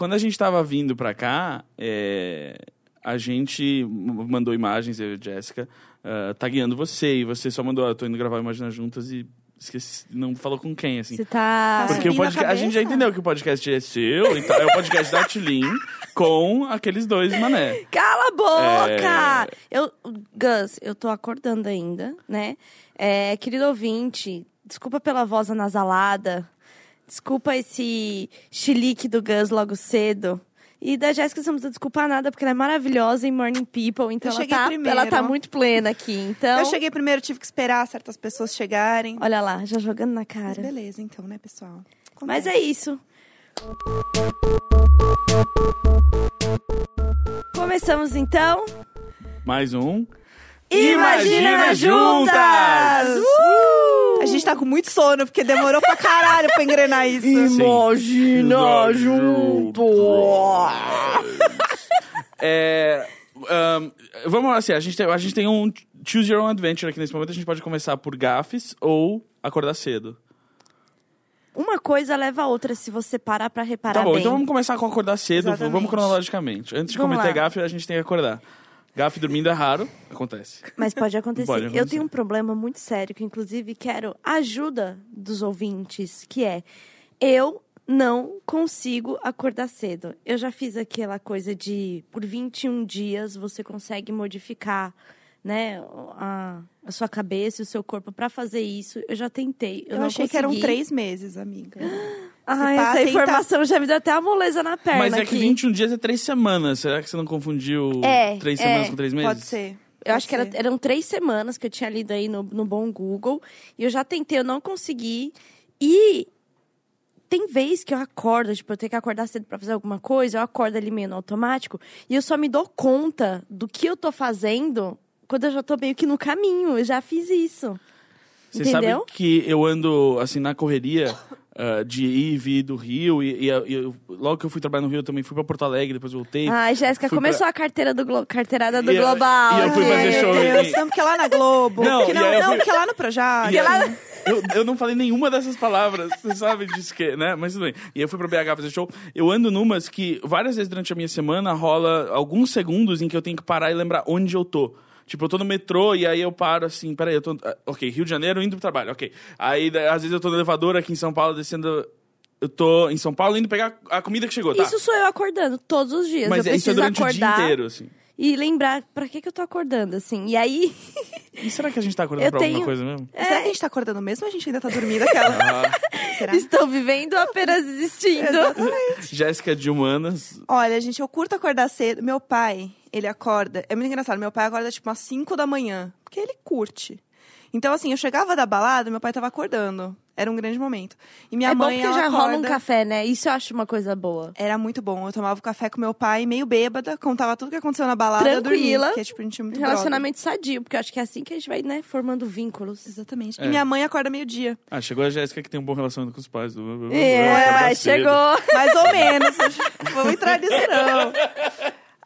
quando a gente tava vindo pra cá, é, a gente mandou imagens, eu e a Jéssica, uh, tagueando você. E você só mandou, ah, tô indo gravar Imagina Juntas e esqueci, não falou com quem, assim. Você tá. Porque o subindo a podcast, a gente já entendeu que o podcast é seu, então é o podcast da Tilin com aqueles dois mané. Cala a boca! É. Eu, Gus, eu tô acordando ainda, né? É, querido ouvinte, desculpa pela voz anasalada. Desculpa esse chilique do Gus logo cedo. E da Jéssica você não precisa desculpar nada, porque ela é maravilhosa em Morning People, então ela tá, primeiro. ela tá muito plena aqui. Então, Eu cheguei primeiro, tive que esperar certas pessoas chegarem. olha lá, já jogando na Mas cara. beleza, então, né, pessoal? Mas é isso. Começamos então. Mais um. Imagina Juntas! Uh! A gente tá com muito sono, porque demorou pra caralho pra engrenar isso. Imagina junto! É, ahn, vamos lá, assim, a gente, tem, a gente tem um Choose Your Own Adventure aqui nesse momento. A gente pode começar por gafes ou acordar cedo. Uma coisa leva a outra se você parar pra reparar tá bom, bem. então vamos começar com acordar cedo. Exatamente. Vamos cronologicamente. Antes de Vamos cometer lá. gafe, a gente tem que acordar. Gafe dormindo é raro, acontece. Mas pode acontecer. Pode Eu acontecer. tenho um problema muito sério, que inclusive quero a ajuda dos ouvintes, que é eu não consigo acordar cedo. Eu já fiz aquela coisa de por 21 dias você consegue modificar, né, a, a sua cabeça e o seu corpo pra fazer isso. Eu já tentei. Eu, Eu, não achei que eram consegui. três meses, amiga. Ah, pá, essa tenta- informação já me deu até a moleza na perna Mas é que aqui. 21 dias é três semanas. Será que você não confundiu É, três é. semanas com três meses? Pode ser. Eu acho que era- Pode ser. eram três semanas que eu tinha lido aí no, no bom Google. E eu já tentei, eu não consegui. E tem vez que eu acordo, tipo, eu tenho que acordar cedo pra fazer alguma coisa, eu acordo ali meio no automático. E eu só me dou conta do que eu tô fazendo quando eu já tô meio que no caminho. Eu já fiz isso. Você Entendeu? sabe que eu ando, assim, na correria ah, de ir e vir do Rio. E, e eu- eu- logo que eu fui trabalhar no Rio, eu também fui pra Porto Alegre, depois voltei. Ai, Jéssica, começou pra- a carteira do Glo- carteirada do E eu- Global. e eu fui fazer show Deus, não, porque é lá na Globo. Não, porque e não, eu não, fui- porque é lá no Projac. E aí, eu, eu não falei nenhuma dessas palavras, você sabe disso que, né? Mas tudo bem. E eu fui pra BH fazer show. Eu ando numas que várias vezes durante a minha semana rola alguns segundos em que eu tenho que parar e lembrar onde eu tô. Tipo, eu tô no metrô e aí eu paro assim, peraí, eu tô. ah, Ok, Rio de Janeiro indo pro trabalho, ok. Aí às vezes eu tô no elevador aqui em São Paulo descendo. Eu tô em São Paulo indo pegar a comida que chegou, tá? Isso sou eu acordando todos os dias. Mas eu é- isso é preciso durante acordar o dia inteiro, assim. e lembrar pra que, que eu tô acordando, assim. E aí. E será que a gente tá acordando Eu pra tenho- alguma coisa mesmo? Será que a gente tá acordando mesmo ou a gente ainda tá dormindo aquela? Ah, Será? Estou vivendo apenas existindo. Jéssica de Humanas. Olha, gente, eu curto acordar cedo. Meu pai, ele acorda. É muito engraçado. Meu pai acorda tipo umas 5 da manhã. Porque ele curte. Então, assim, eu chegava da balada, meu pai tava acordando. Era um grande momento. E minha é bom mãe, porque ela já rola um acorda- café, né? Isso eu acho uma coisa boa. Era muito bom. Eu tomava café com meu pai, meio bêbada, contava tudo que aconteceu na balada. eu Tranquila. dormia, que é tipo, a gente é muito Relacionamento sadio, porque eu acho que é assim que a gente vai, né, formando vínculos. brother. Exatamente. É. E minha mãe acorda meio-dia. Ah, chegou a Jéssica que tem um bom relacionamento com os pais. Do... É, chegou. Mais ou menos. Vamos entrar nisso, não.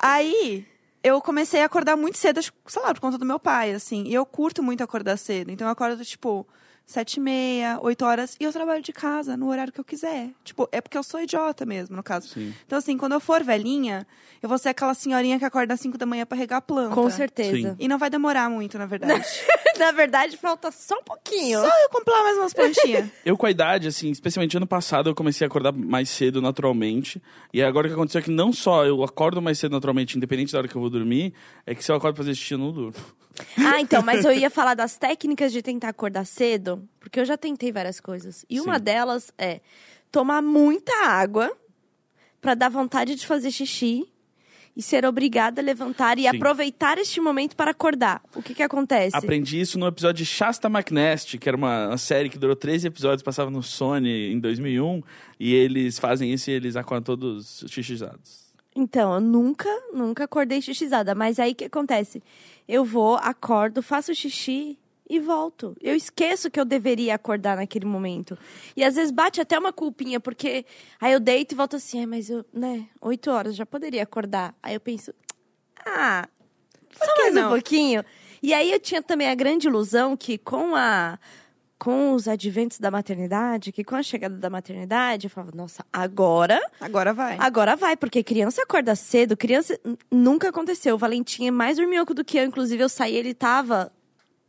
Aí, eu comecei a acordar muito cedo, sei lá, por conta do meu pai, assim. E eu curto muito acordar cedo. Então, eu acordo, tipo, sete e meia, oito horas. E eu trabalho de casa, no horário que eu quiser. Tipo, é porque eu sou idiota mesmo, no caso. Sim. Então, assim, quando eu for velhinha, eu vou ser aquela senhorinha que acorda às cinco da manhã pra regar a planta. Com certeza. E não vai demorar muito, na verdade. Na verdade, falta só um pouquinho. Só eu comprar mais umas plantinhas. Eu, com a idade, assim, especialmente ano passado, eu comecei a acordar mais cedo naturalmente. E agora o que aconteceu é que não só eu acordo mais cedo naturalmente, independente da hora que eu vou dormir, é que se eu acordo pra fazer xixi, eu não durmo. Ah, então, mas eu ia falar das técnicas de tentar acordar cedo, porque eu já tentei várias coisas. E uma Sim. delas é tomar muita água pra dar vontade de fazer xixi e ser obrigada a levantar e Sim. aproveitar este momento para acordar. O que que acontece? Aprendi isso no episódio de Shasta McNest, que era uma, uma série que durou 13 episódios, passava no Sony em 2001. E eles fazem isso e eles acordam todos xixizados. Então, eu nunca, nunca acordei xixizada. Mas aí o que acontece? Eu vou, acordo, faço xixi e volto. Eu esqueço que eu deveria acordar naquele momento. E às vezes bate até uma culpinha, porque aí eu deito e volto assim, "Ai, mas eu, né, oito horas, já poderia acordar. Aí eu penso, ah, só mais não? um pouquinho. E aí eu tinha também a grande ilusão que com a com os adventos da maternidade, que com a chegada da maternidade, eu falava, nossa, agora, Agora vai. agora vai, porque criança acorda cedo, criança nunca aconteceu. O Valentim é mais dorminhoco do que eu, inclusive eu saí, ele tava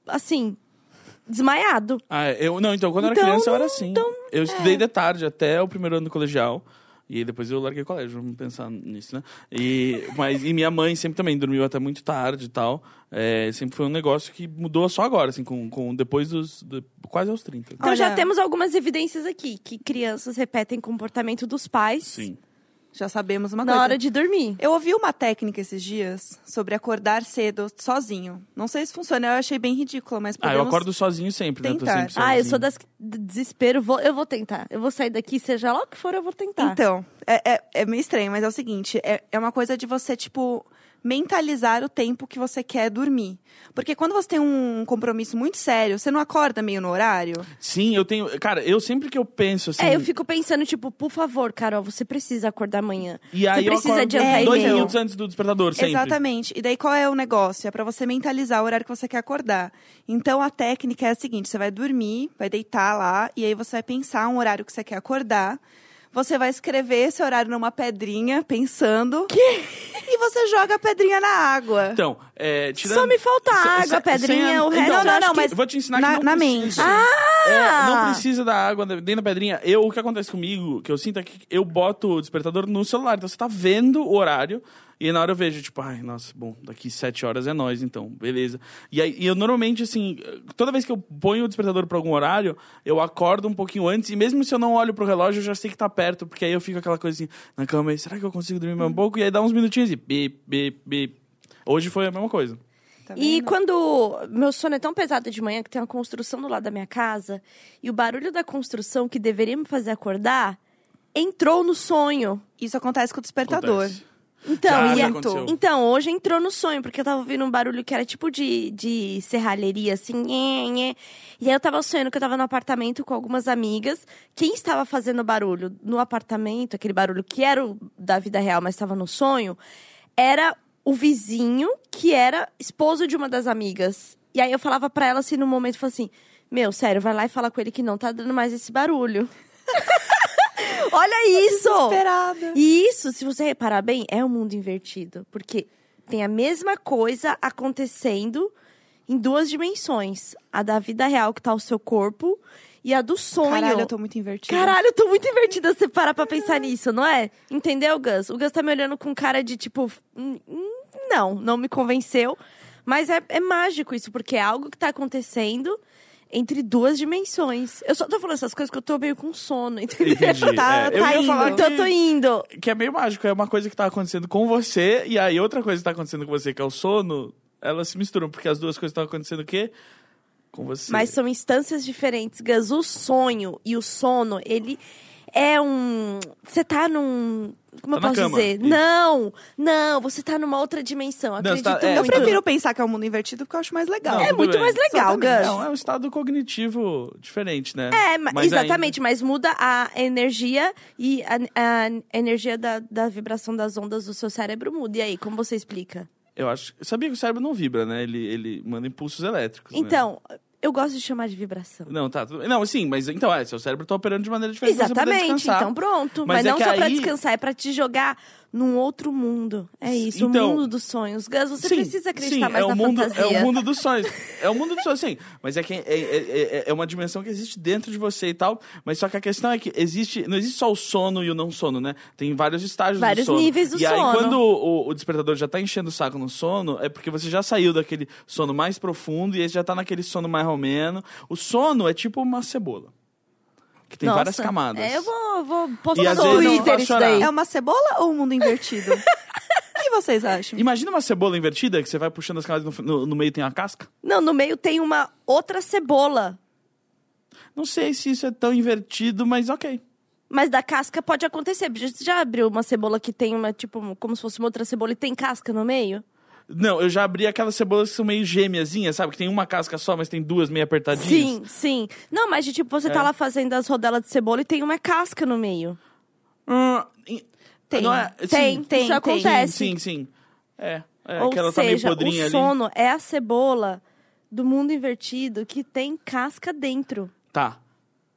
assim, desmaiado. Ah, eu não, então quando eu era Então, criança eu era assim. eu estudei de tarde até o primeiro ano do colegial. E depois eu larguei o colégio, vamos pensar nisso, né? E, mas, e minha mãe sempre também dormiu até muito tarde e tal. É, sempre foi um negócio que mudou só agora, assim, com, com depois dos. de- quase aos 30. Então já Olha- temos algumas evidências aqui, que crianças repetem comportamento dos pais Sim. Já sabemos uma na coisa. hora de dormir. Eu ouvi uma técnica esses dias sobre acordar cedo sozinho. Não sei se funciona, eu achei bem ridículo, mas Ah, podemos... eu acordo sozinho sempre, né? Tô tentar. sempre Ah, eu sou das que- desespero, vou, eu vou tentar. Eu vou sair daqui, seja lá o que for, eu vou tentar. Então, é, é, é meio estranho, mas é o seguinte: é, é uma coisa de você, tipo, mentalizar o tempo que você quer dormir. Porque quando você tem um compromisso muito sério, você não acorda meio no horário? Sim, eu tenho. Cara, eu sempre que eu penso assim. É, eu fico pensando, tipo, por favor, Carol, você precisa acordar amanhã. E aí você eu precisa adiantar dois e-mail. minutos antes do despertador, sempre. Exatamente. E daí qual é o negócio? É pra você mentalizar o horário que você quer acordar. Então a técnica é a seguinte: você vai dormir, vai deitar lá, e aí você vai pensar um horário que você quer acordar. Você vai escrever esse horário numa pedrinha, pensando. E você joga a pedrinha na água. Então, é, tirando... Só me falta Se- água, se- pedrinha, sem- o resto Então, eu acho que- mas Eu vou te ensinar na- que não na precisa. mente. É, não precisa da água dentro da pedrinha. Eu, o que acontece comigo, que eu sinto é que eu boto o despertador no celular. Então você tá vendo o horário. E na hora eu vejo, tipo, ai, nossa, bom, daqui sete horas é nós, então, beleza. E aí, e eu normalmente, assim, toda vez que eu ponho o despertador pra algum horário, eu acordo um pouquinho antes, e mesmo se eu não olho pro relógio, eu já sei que tá perto, porque aí eu fico aquela coisa assim, na cama, e será que eu consigo dormir mais um pouco? E aí dá uns minutinhos e bip, bip, bip. Hoje foi a mesma coisa. Tá E quando meu sono é tão pesado de manhã que tem uma construção do lado da minha casa e o barulho da construção que deveria me fazer acordar entrou no sonho. Isso acontece com o despertador. Acontece. Então, Já, já a- aconteceu. então, hoje entrou no sonho, porque eu tava ouvindo um barulho que era tipo de, de serralheria, assim, nhê, nhê. E aí eu tava sonhando que eu tava no apartamento com algumas amigas. Quem estava fazendo barulho no apartamento, aquele barulho que era o da vida real, mas estava no sonho, era o vizinho que era esposo de uma das amigas. E aí eu falava pra ela assim no momento, eu falava assim: Meu, sério, vai lá e fala com ele que não tá dando mais esse barulho. Olha isso! Desesperada. E isso, se você reparar bem, é um mundo invertido. Porque tem a mesma coisa acontecendo em duas dimensões. A da vida real, que tá o seu corpo, e a do sonho. Caralho, eu tô muito invertida. Caralho, eu tô muito invertida se você parar pra pensar nisso, não é? Entendeu, Gus? O Gus tá me olhando com cara de tipo. "Hum, hum, Não, não me convenceu. Mas é, é mágico isso, porque é algo que tá acontecendo entre duas dimensões. Eu só tô falando essas coisas que eu tô meio com sono, entendeu? Entendi. Tá- É, eu tá ia indo. falar Então eu tô indo. que é meio mágico. É uma coisa que tá acontecendo com você, e aí outra coisa que tá acontecendo com você, que é o sono, elas se misturam, porque as duas coisas estão acontecendo o quê? Com você. Mas são instâncias diferentes, Gus. O sonho e o sono, ele é um. Você tá num. Como Tá eu posso cama. dizer? Isso. Não, não, você tá numa outra dimensão. Não, Acredito tá- é, Eu muito. prefiro pensar que é um mundo invertido porque eu acho mais legal. Não, É muito bem. mais legal. Gus. Não, é um estado cognitivo diferente, né? É, ma- Mas exatamente, mas muda a energia e a, a energia da, da vibração das ondas do seu cérebro muda. E aí, como você explica? ainda- eu acho. Eu sabia que o cérebro não vibra, né? Ele, ele manda impulsos elétricos. né? Eu gosto de chamar de vibração. Não, tá. tudo. Não, sim, mas então, é, seu cérebro tá operando de maneira diferente. pra Exatamente, então pronto. Mas Mas, é não só pra aí- descansar, é pra te jogar num outro mundo. É isso, Então- o mundo dos sonhos. Gus, você Sim, precisa acreditar sim, mais é na o mundo, fantasia. É o mundo dos sonhos. É o mundo dos sonhos, sim. Mas é que é, é, é- é uma dimensão que existe dentro de você e tal. Mas só que a questão é que existe. Não existe só o sono e o não sono, né? Tem vários estágios Vários do sono. níveis do e aí, sono. quando o, o despertador já tá enchendo o saco no sono, é porque você já saiu daquele sono mais profundo e aí já tá naquele sono mais romeno. O sono é tipo uma cebola. Que tem Nossa, várias camadas. É, eu vou, vou postar no Twitter isso chorar. daí. É uma cebola ou um mundo invertido? o que vocês acham? Imagina uma cebola invertida que você vai puxando as camadas no, no, no meio tem a casca. Não, no meio tem uma outra cebola. Não sei se isso é tão invertido, mas ok. Mas da casca pode acontecer. Você já abriu uma cebola que tem uma, tipo, como se fosse uma outra cebola e tem casca no meio? Não, eu já abri aquelas cebolas que são meio gêmeazinhas, sabe? Que tem uma casca só, mas tem duas meio apertadinhas. Sim, sim. Não, mas de tipo, você É. tá lá fazendo as rodelas de cebola e tem uma casca no meio. Hum, em- Tem. Não é, Tem, sim, tem, Isso acontece. Sim, sim, sim. É, é Ou que ela tá meio seja, podrinha o ali. sono é a cebola do mundo invertido que tem casca dentro. Tá.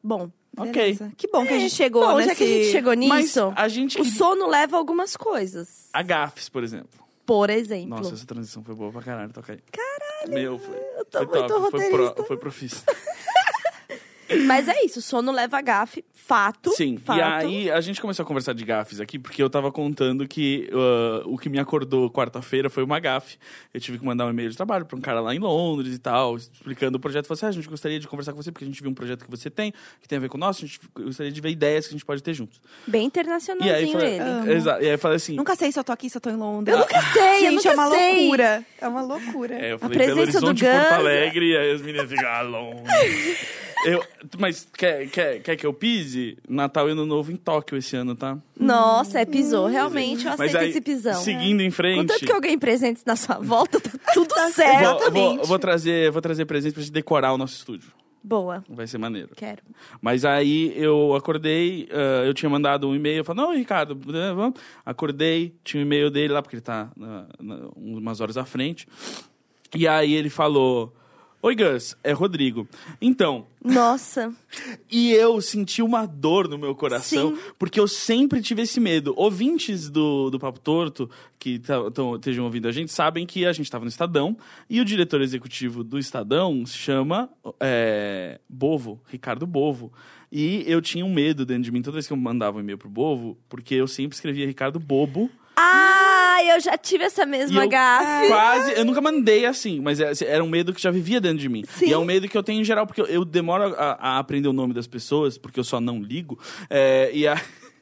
Bom. Ok. Beleza. Que bom que a gente chegou Bom, nesse... já que a gente chegou Mas nisso, a gente. o sono leva a algumas coisas. Agafes, por exemplo. Por exemplo. Nossa, essa transição foi boa pra caralho, toca aí. Caralho! Meu, foi. eu tô foi muito top, foi, pro, foi profício. Mas é isso, sono leva a gafe, fato. Sim, fato. e aí a gente começou a conversar de gafes aqui, porque eu tava contando que uh, o que me acordou quarta-feira foi uma gafe. Eu tive que mandar um e-mail de trabalho pra um cara lá em Londres e tal, explicando o projeto. Falei assim, ah, a gente gostaria de conversar com você, porque a gente viu um projeto que você tem, que tem a ver com o nosso, a gente gostaria de ver ideias que a gente pode ter juntos. Bem E aí, internacionalzinho falei, ele. Amo. Exato, e aí eu falei assim... Nunca sei se eu tô aqui, se eu tô em Londres. Eu nunca sei, eu Gente, nunca é uma sei. loucura. É uma loucura. É, eu A falei Belo presença do Horizonte, Porto Alegre, e aí as meninas ficam ah, longe. Eu, mas quer, quer, quer que eu pise? Natal e Ano Novo em Tóquio esse ano, tá? Nossa, é pisou. Realmente, eu aceito aí, esse pisão. seguindo em frente... Contanto que alguém presente na sua volta, tá tudo Vou- certo. Vou, vou trazer, vou trazer presente pra gente decorar o nosso estúdio. Boa, Vai ser maneiro. quero. Mas aí eu acordei, ah, eu tinha mandado um e-mail, eu falei, não, Ricardo, né, vamos. Acordei, tinha um e-mail dele lá, porque ele tá na- na- umas horas à frente. E aí ele falou, oi Gus, é Rodrigo. Então, Nossa, e eu senti uma dor no meu coração, Sim. porque eu sempre tive esse medo. Ouvintes do, do Papo Torto, que tá- estejam ouvindo a gente, sabem que a gente estava no Estadão, e o diretor executivo do Estadão se chama é, Bovo, Ricardo Bovo. E eu tinha um medo dentro de mim, toda vez que eu mandava um e-mail pro Bovo, porque eu sempre escrevia Ricardo Bobo. Ah, eu já tive essa mesma eu gafe. quase, eu nunca mandei assim, mas é- era um medo que já vivia dentro de mim. Sim. E é um medo que eu tenho em geral, porque eu, eu demoro a, a aprender o nome das pessoas, porque eu só não ligo. É, e, a-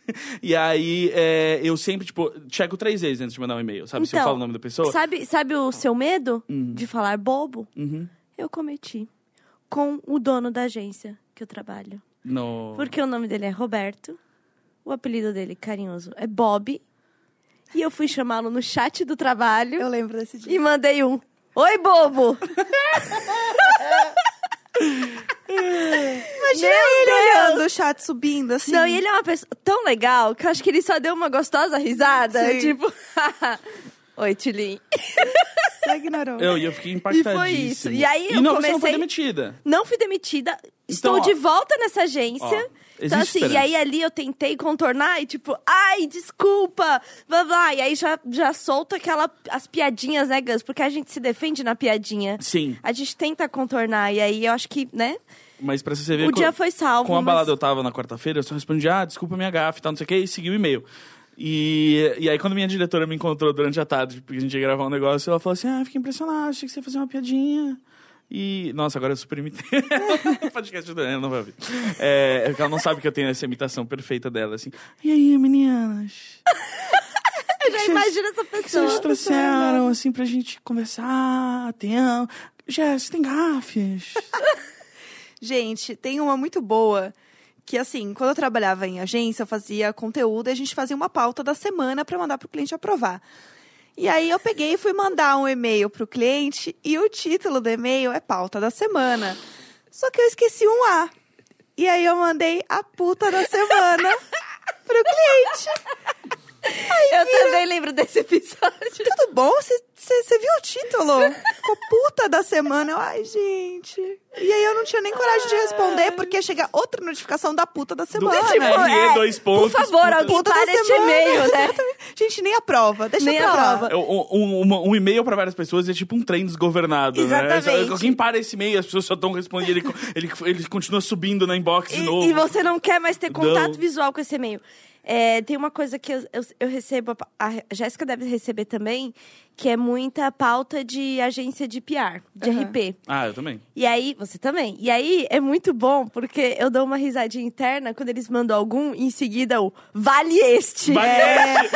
e aí é, eu sempre, tipo, checo três vezes antes de mandar um e-mail, sabe? Se eu Então, falo o nome da pessoa. Sabe, sabe o seu medo de falar bobo? Uhum. Eu cometi com o dono da agência que eu trabalho. No... Porque o nome dele é Roberto, o apelido dele carinhoso é Bob. E eu fui chamá-lo no chat do trabalho Eu lembro desse dia. e mandei um Oi, bobo! Imagina Meu ele Deus! olhando o chat subindo, assim. Não, e ele é uma pessoa tão legal que eu acho que ele só deu uma gostosa risada. Sim. Tipo, Oi, Tilin. Só ignorou. Eu, e eu fiquei impactadíssimo. E foi isso. E aí eu não, você não foi comecei- demitida. Não fui demitida, estou Então, ó. de volta nessa agência. Ó, então, existe assim, e aí ali eu tentei contornar e tipo, ai, desculpa, blá blá. E aí já, já solta aquela, as piadinhas, né, Gus? Porque a gente se defende na piadinha. Sim, A gente tenta contornar, e aí eu acho que, né? mas pra você ver... O co- dia foi salvo. Com a mas- balada eu tava na quarta-feira, eu só respondi, ah, desculpa minha gafe e tal, não sei o que, e segui o e-mail. E, e aí, quando minha diretora me encontrou durante a tarde, porque a gente ia gravar um negócio, ela falou assim, ah, fiquei impressionada, achei que você ia fazer uma piadinha. E, nossa, agora eu super imitei. o podcast dela não vai ouvir. É, é ela não sabe que eu tenho essa imitação perfeita dela, assim. E aí, meninas? Eu já imagino essa O que pessoa. vocês trouxeram, assim, pra gente conversar? Tem... Jéssica, tem gafes? Gente, tem uma muito boa que assim, quando eu trabalhava em agência, eu fazia conteúdo e a gente fazia uma pauta da semana para mandar para o cliente aprovar. E aí eu peguei e fui mandar um e-mail para o cliente e o título do e-mail é pauta da semana. Só que eu esqueci um A. E aí eu mandei a puta da semana pro cliente. Eu também lembro desse episódio. Tudo bom? Você viu o título? Ficou puta da semana. Eu, ai, gente. E aí eu não tinha nem coragem de responder, porque ia chegar outra notificação da puta da semana. Tipo, RE, dois pontos, Por favor, puta- alguém Puta da para este semana. e-mail, né? Gente, nem a prova. Deixa Nem pra a lá. prova. É, Um, um- um e-mail pra várias pessoas é tipo um trem desgovernado, Exatamente. né? Alguém para esse e-mail, as pessoas só estão respondendo, ele, ele, ele continua subindo na inbox de E, novo. e você não quer mais ter contato Não. visual com esse e-mail. É, tem uma coisa que eu, eu, eu recebo, a Jéssica deve receber também, que é muita pauta de agência de PR, de Aham. RP. Ah, eu também. E aí, você também. E aí é muito bom, porque eu dou uma risadinha interna quando eles mandam algum e em seguida o vale este. Vale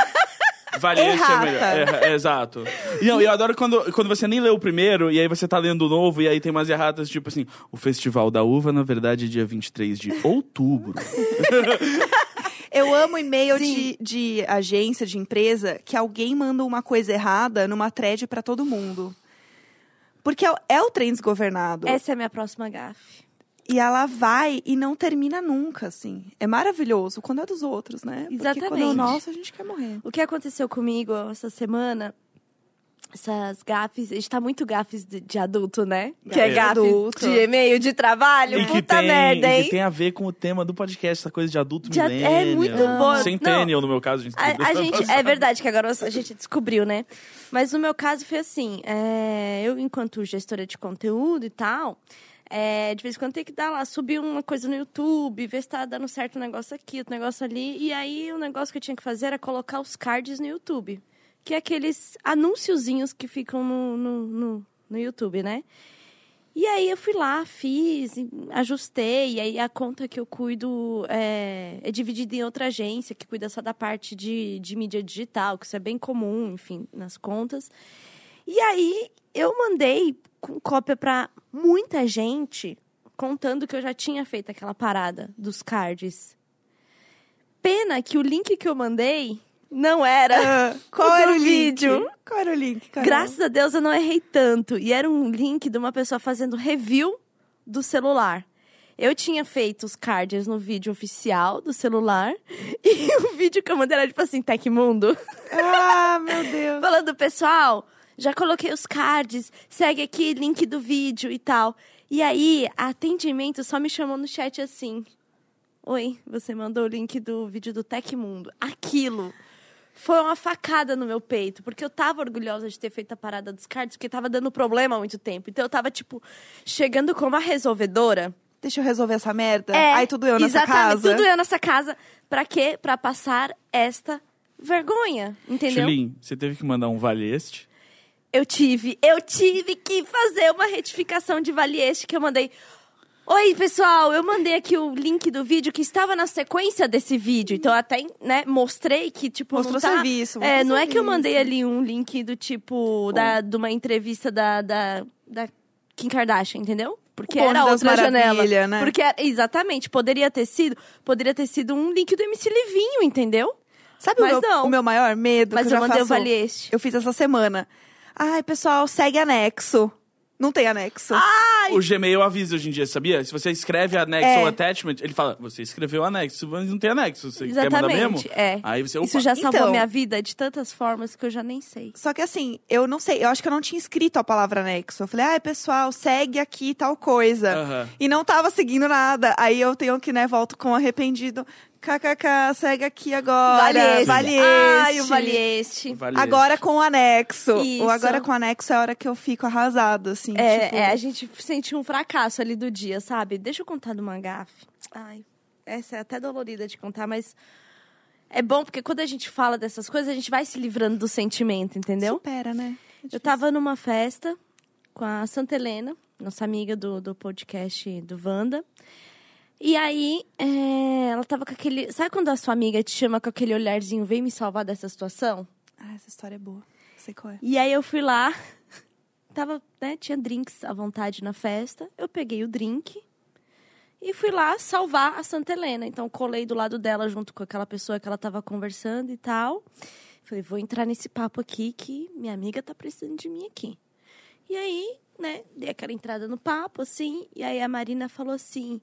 Vale esse é Errata. melhor. É, é, exato. E não, eu adoro quando, quando você nem leu o primeiro, e aí você tá lendo o novo, e aí tem umas erratas, tipo assim, o Festival da Uva, na verdade, é dia 23 de outubro. Eu amo e-mail de, de agência, de empresa, que alguém manda uma coisa errada numa thread pra todo mundo. Porque é, o- é o trem desgovernado. Essa é a minha próxima gafe. E ela vai e não termina nunca, assim. É maravilhoso quando é dos outros, né? Porque quando é o Exatamente. nosso, a gente quer morrer. O que aconteceu comigo essa semana essas gafes. A gente tá muito gafes de, de adulto, né? Gafe que é gafes adulto. de e-mail, de trabalho. E Puta tem, merda, e hein? que tem a ver com o tema do podcast, essa coisa de adulto De a- é muito bom. Centennial, no meu caso, a gente A, a gente, é verdade que agora a gente descobriu, né? Mas no meu caso foi assim: é, eu, enquanto gestora de conteúdo e tal, é, de vez em quando tem que dar lá, subir uma coisa no YouTube, ver se tá dando certo um negócio aqui, outro negócio ali. E aí o negócio que eu tinha que fazer era colocar os cards no YouTube. Que é aqueles anúnciozinhos que ficam no, no, no, no YouTube, né? E aí eu fui lá, fiz, ajustei, e aí a conta que eu cuido é, é dividida em outra agência, que cuida só da parte de, de mídia digital, que isso é bem comum, enfim, nas contas. E aí eu mandei cópia para muita gente, contando que eu já tinha feito aquela parada dos cards. Pena que o link que eu mandei não era Ah, qual o era o vídeo. vídeo? Qual era o link, Carol? Graças a Deus eu não errei tanto. E era um link de uma pessoa fazendo review do celular. Eu tinha feito os cards no vídeo oficial do celular. E o vídeo que eu mandei era tipo assim, Tecmundo. Ah, meu Deus. Falando, pessoal, já coloquei os cards, segue aqui, link do vídeo e tal. E aí, atendimento só me chamou no chat assim. Oi, você mandou o link do vídeo do Tecmundo. Aquilo foi uma facada no meu peito, porque eu tava orgulhosa de ter feito a parada dos cards, porque tava dando problema há muito tempo. Então eu tava, tipo, chegando como a resolvedora. Deixa eu resolver essa merda. É, Aí tudo eu nessa casa. tudo eu nessa casa. Pra quê? Pra passar esta vergonha, entendeu? Chilin, você teve que mandar um vale este? Eu tive, eu tive que fazer uma retificação de vale este que eu mandei. Oi, pessoal, eu mandei aqui o link do vídeo que estava na sequência desse vídeo. Então, eu até, né, mostrei que, tipo, Mostrou não tá... serviço, É, não é que eu serviço. mandei ali um link do tipo, da, de uma entrevista da, da, da Kim Kardashian, entendeu? Porque O era outra janela. Né? Porque, era- exatamente, poderia ter sido, poderia ter sido um link do MC Livinho, entendeu? Sabe o Mas meu, não. o meu maior medo? Mas que eu, eu, mandei o faço? vale este. Eu fiz essa semana. Ai, pessoal, segue anexo. Não tem anexo. Ai, O Gmail avisa hoje em dia, sabia? Se você escreve anexo É. ou attachment, ele fala, você escreveu anexo, mas não tem anexo. Você quer mandar mesmo? Exatamente, é. Aí você, opa, Isso já salvou Então- minha vida de tantas formas que eu já nem sei. Só que assim, eu não sei, eu acho que eu não tinha escrito a palavra anexo. Eu falei, ai, pessoal, segue aqui tal coisa. Aham. E não tava seguindo nada. Aí eu tenho que, né, volto com arrependido. KKK, segue aqui agora. este. Vale Ai, este. o vale este. vale Agora com o anexo. Isso. O agora com o anexo é a hora que eu fico arrasada, assim. É, tipo, é, a gente sentiu um fracasso ali do dia, sabe? Deixa eu contar de uma gafe. Ai, essa é até dolorida de contar, mas é bom porque quando a gente fala dessas coisas, a gente vai se livrando do sentimento, entendeu? Supera, né? Eu tava numa festa com a Santa Helena, nossa amiga do, do podcast do Wanda. E aí, é, ela tava com aquele. Sabe quando a sua amiga te chama com aquele olharzinho, vem me salvar dessa situação? Ah, essa história é boa. Sei qual é. E aí eu fui lá, tava, né, tinha drinks à vontade na festa. Eu peguei o drink e fui lá salvar a Santa Helena. Então colei do lado dela junto com aquela pessoa que ela tava conversando e tal. Falei, vou entrar nesse papo aqui que minha amiga tá precisando de mim aqui. E aí, né, dei aquela entrada no papo, assim, e aí a Marina falou assim.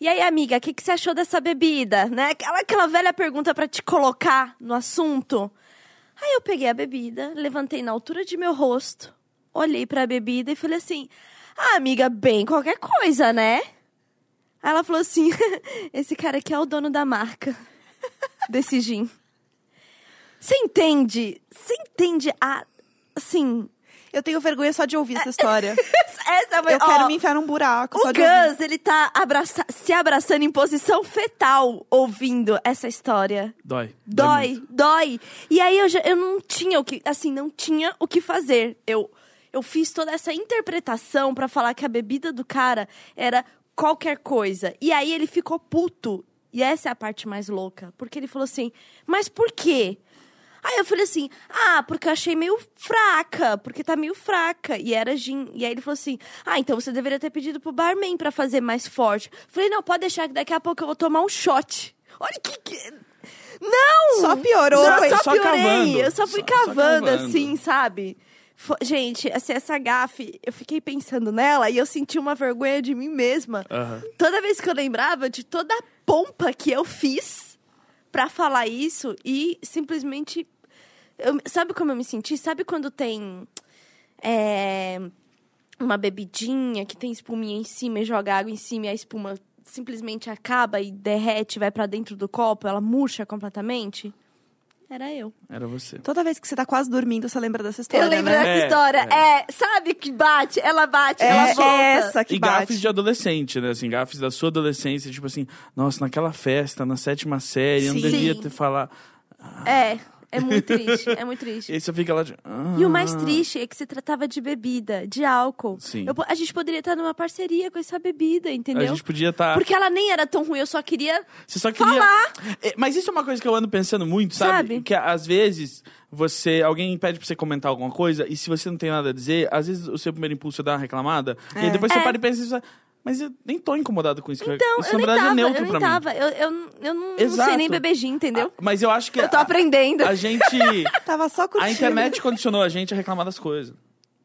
E aí, amiga, o que, que você achou dessa bebida? Né? Aquela, aquela velha pergunta pra te colocar no assunto. Aí eu peguei a bebida, levantei na altura de meu rosto, olhei pra bebida e falei assim: Ah, amiga, bem qualquer coisa, né? Aí ela falou assim: Esse cara aqui é o dono da marca desse gin. Você entende? Você entende a. Assim. Eu tenho vergonha só de ouvir essa história. Essa foi, Eu quero ó, me enfiar num buraco O só de ouvir. Gus, ele tá abraça- se abraçando em posição fetal ouvindo essa história. Dói. Dói, muito. dói. E aí eu, já, eu não tinha o que, assim, não tinha o que fazer. Eu, eu fiz toda essa interpretação pra falar que a bebida do cara era qualquer coisa. E aí ele ficou puto. E essa é a parte mais louca. Porque ele falou assim, mas por quê? Aí eu falei assim, ah, porque eu achei meio fraca, porque tá meio fraca. E era gin. E aí ele falou assim, ah, então você deveria ter pedido pro barman pra fazer mais forte. Falei, não, pode deixar que daqui a pouco eu vou tomar um shot. Olha que... que... Não! Só piorou. Não, foi só, só piorei. cavando. Eu só fui Só- só cavando, cavando. assim, sabe? Gente, assim, essa gafe, eu fiquei pensando nela e eu senti uma vergonha de mim mesma. Toda vez que eu lembrava de toda a pompa que eu fiz pra falar isso e simplesmente eu- sabe como eu me senti? Sabe quando tem é, uma bebidinha que tem espuminha em cima e joga água em cima e a espuma simplesmente acaba e derrete, vai pra dentro do copo, ela murcha completamente? Era eu. Era você. Toda vez que você tá quase dormindo, você lembra dessa história, Eu lembro né? dessa É, história. É. sabe que bate? Ela bate, ela É, volta. é essa que e bate. gafes de adolescente, né? Assim, gafes da sua adolescência, tipo assim, nossa, naquela festa, na sétima série, eu não Sim. devia ter falado. É, é muito triste, é muito triste. E aí você fica lá de. ah. E o mais triste é que se tratava de bebida, de álcool. Sim. Eu a gente poderia estar numa parceria com essa bebida, A entendeu? gente podia estar. Porque ela nem era tão ruim, eu só queria. Você só queria. Falar. É, Mas isso é uma coisa que eu ando pensando muito, sabe? Sabe? Que às vezes você. Alguém pede pra você comentar alguma coisa, e se você não tem nada a dizer, às vezes o seu primeiro impulso é dar uma reclamada. E É. depois você É. para e pensa. Mas eu nem tô incomodado com isso. Então, isso eu na nem verdade tava, é neutro eu nem pra mim. tava. Eu, eu, eu não, não sei nem beber gin, entendeu? Ah, Mas eu acho que. eu tô a- aprendendo. A gente. Tava só curtindo. A internet condicionou a gente a reclamar das coisas.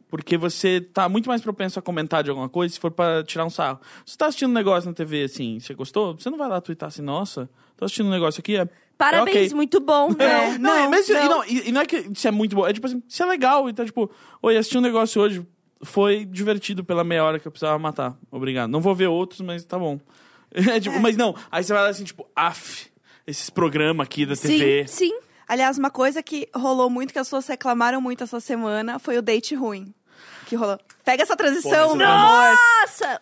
Porque você tá muito mais propenso a comentar de alguma coisa se for pra tirar um sarro. Se você tá assistindo um negócio na TV assim, você gostou? Você não vai lá twittar assim, nossa, tô assistindo um negócio aqui, é. Parabéns, é ok. muito bom. Não, Não, não, é, mas, não. E, não, e- e não é que isso é muito bom, é tipo assim, isso é legal. Então, tipo, oi, assisti um negócio hoje, foi divertido pela meia hora que eu precisava matar. Obrigado. Não vou ver outros, mas tá bom. É, tipo, Mas não, aí você vai lá assim, tipo, af, esses programas aqui da sim, TV. sim. Aliás, uma coisa que rolou muito, que as pessoas reclamaram muito essa semana, foi o date ruim. Que rolou. Pega essa transição, Porra, meu amor. Nossa!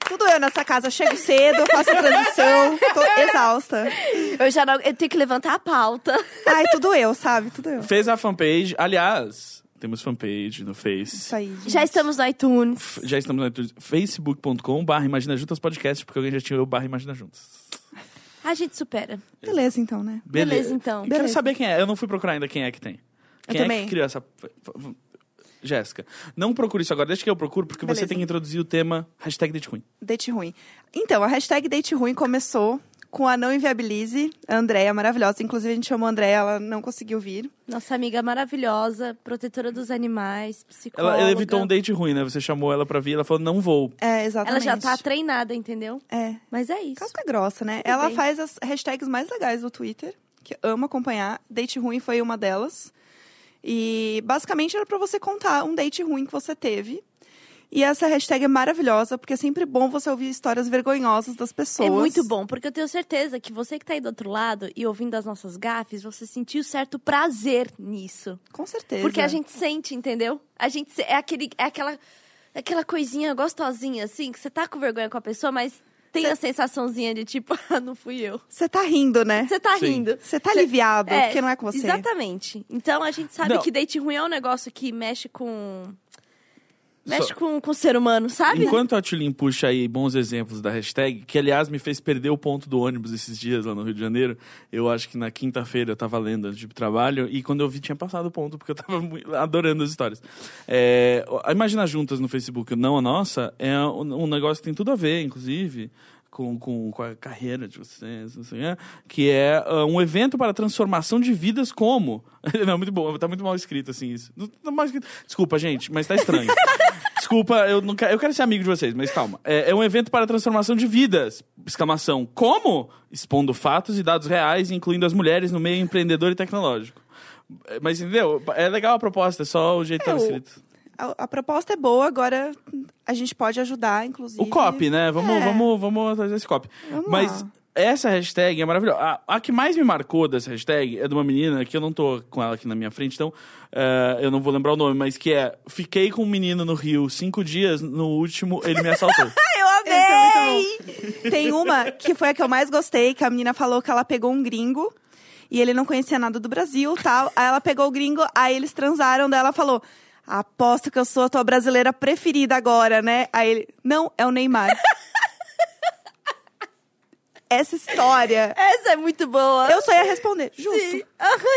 Tudo eu nessa casa. Chego cedo, faço a transição. Tô exausta. Eu já não, eu tenho que levantar a pauta. Ai, tudo eu, sabe? Tudo eu. Fez a fanpage, aliás, temos fanpage no Face. Isso aí. gente. Já estamos no iTunes. Já estamos no iTunes, facebook.com barra Imagina Juntas Podcast, porque alguém já tinha o barra Imagina Juntas. A gente supera. Beleza, então, né? Beleza, então. Eu Quero Beleza. saber quem é. Eu não fui procurar ainda quem é que tem. Quem é também. que criou essa... Jéssica, não procure isso agora. Deixa que eu procuro, porque você Beleza. tem que introduzir o tema hashtag date ruim. Date ruim. Então, a hashtag date ruim começou com a Não Inviabilize, a Andréia, maravilhosa. Inclusive, a gente chamou a Andréia, ela não conseguiu vir. Nossa amiga maravilhosa, protetora dos animais, psicóloga. Ela, ela evitou um date ruim, né? Você chamou ela pra vir, ela falou, não vou. É, Ela exatamente. já tá treinada, entendeu? É. Mas é isso. Casca grossa, né? Tudo ela bem. faz as hashtags mais legais do Twitter, que eu amo acompanhar. Date ruim foi uma delas. E basicamente era pra você contar um date ruim que você teve. E essa hashtag é maravilhosa, porque é sempre bom você ouvir histórias vergonhosas das pessoas. É muito bom, porque eu tenho certeza que você que tá aí do outro lado e ouvindo as nossas gafes, você sentiu certo prazer nisso. Com certeza. Porque a gente sente, entendeu? A gente se- é aquele é aquela é aquela coisinha gostosinha assim, que você tá com vergonha com a pessoa, mas tem Cê- a sensaçãozinha de tipo, ah, não fui eu. Você tá rindo, né? Você tá Sim. rindo. Você tá aliviado, porque não é com você. Exatamente. Então a gente sabe Não. que date ruim é um negócio que mexe com mexe Só- com, com o ser humano, sabe? Enquanto a Tulin puxa aí bons exemplos da hashtag, que aliás me fez perder o ponto do ônibus esses dias lá no Rio de Janeiro. Eu acho que na quinta-feira eu tava lendo antes de trabalho e quando eu vi tinha passado o ponto, porque eu tava adorando as histórias. É, a Imagina Juntas no Facebook, não a nossa, é um, negócio que tem tudo a ver, inclusive. Com, com, com a carreira de vocês, não sei, o quê, que é ah, um evento para transformação de vidas como. Não, muito bom, tá muito mal escrito assim isso. Não mal escrito. Desculpa, gente, mas tá estranho. Desculpa, eu, não quero, eu quero ser amigo de vocês, mas calma. É, é um evento para a transformação de vidas! Exclamação. Como? Expondo fatos e dados reais, incluindo as mulheres no meio empreendedor e tecnológico. É, Mas entendeu? É legal a proposta, é só o jeito que É, escrito. A, a proposta é boa, agora a gente pode ajudar, inclusive. O copy, né? Vamos, É. vamos, vamos trazer esse copy. Vamos Mas lá. Essa hashtag é maravilhosa. A, a que mais me marcou dessa hashtag é de uma menina que eu não tô com ela aqui na minha frente, então eh, eu não vou lembrar o nome, mas que é Fiquei com um menino no Rio cinco dias, no último ele me assaltou. Eu é amei! Tem uma que foi a que eu mais gostei, que a menina falou que ela pegou um gringo e ele não conhecia nada do Brasil tal. Aí ela pegou o gringo, aí eles transaram, daí ela falou. Aposto que eu sou a tua brasileira preferida agora, né? Aí ele, não, é o Neymar. Essa história, Essa é muito boa. eu só ia responder, justo. Sim.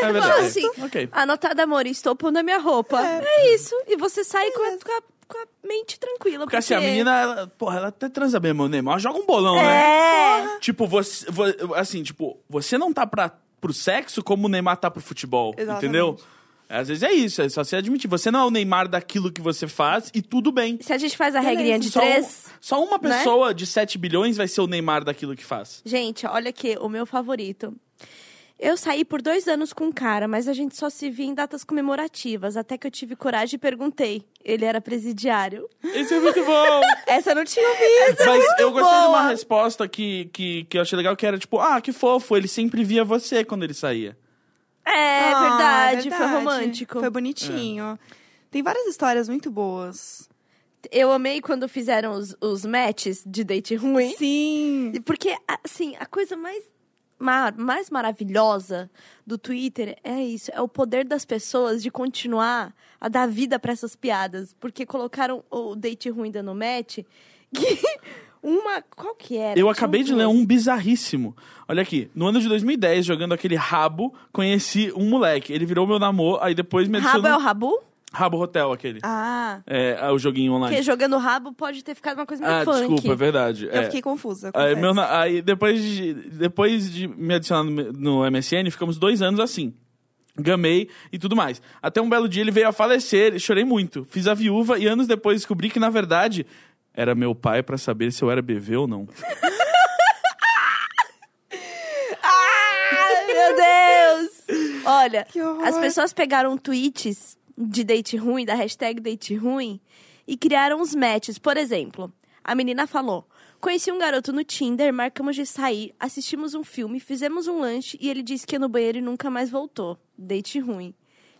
É verdade. Assim, Ok. Anotada, amor, estou pondo a minha roupa. É, isso. E você sai com a, com, a, com a mente tranquila. Porque assim, a menina, ela, porra, ela até transa bem, meu Neymar. Ela joga um bolão, né? É. Tipo, você, vo- assim, tipo, você não tá pra, pro sexo como o Neymar tá pro futebol, Exatamente. entendeu? Às vezes é isso, é só se admitir. Você não é o Neymar daquilo que você faz e tudo bem. Se a gente faz a Beleza. regrinha de Só, um- três. só uma né? pessoa de 7 bilhões vai ser o Neymar daquilo que faz. Gente, olha aqui, o meu favorito. Eu saí por dois anos com um cara, mas a gente só se via em datas comemorativas. Até que eu tive coragem e perguntei. Ele era presidiário. Esse é muito bom! Essa eu não tinha ouvido. Mas eu gostei de uma boa. resposta que, que, que eu achei legal, que era tipo, ah, que fofo, ele sempre via você quando ele saía. É, Ah, verdade, foi verdade. romântico. Foi bonitinho. Tem várias histórias muito boas. Eu amei quando fizeram os, os matches de date ruim. Sim. Porque, assim, a coisa mais, ma- mais maravilhosa do Twitter é isso. É o poder das pessoas de continuar a dar vida pra essas piadas. Porque colocaram o date ruim dando match. Que uma... Qual que era? Eu acabei de ler um bizarríssimo. Olha aqui, no ano de 2010, jogando aquele rabo, conheci um moleque. Ele virou meu namoro, aí depois me adicionou... Rabo é o Rabu? Rabo Hotel, aquele. Ah, É, o joguinho online. Porque jogando rabo pode ter ficado uma coisa meio Ah, funk. desculpa, é verdade. eu É. fiquei confusa. Aí, meu aí depois, de, depois de me adicionar no, no MSN, ficamos dois anos assim. Gamei e tudo mais. Até um belo dia ele veio a falecer chorei muito. Fiz a viúva e anos depois descobri que, na verdade, era meu pai pra saber se eu era bebê ou não. Ai, meu Deus! Olha, as pessoas pegaram tweets de date ruim, da hashtag date ruim, e criaram uns matches. Por exemplo, a menina falou: Conheci um garoto no Tinder, marcamos de sair, assistimos um filme, fizemos um lanche e ele disse que ia no banheiro e nunca mais voltou. Date ruim.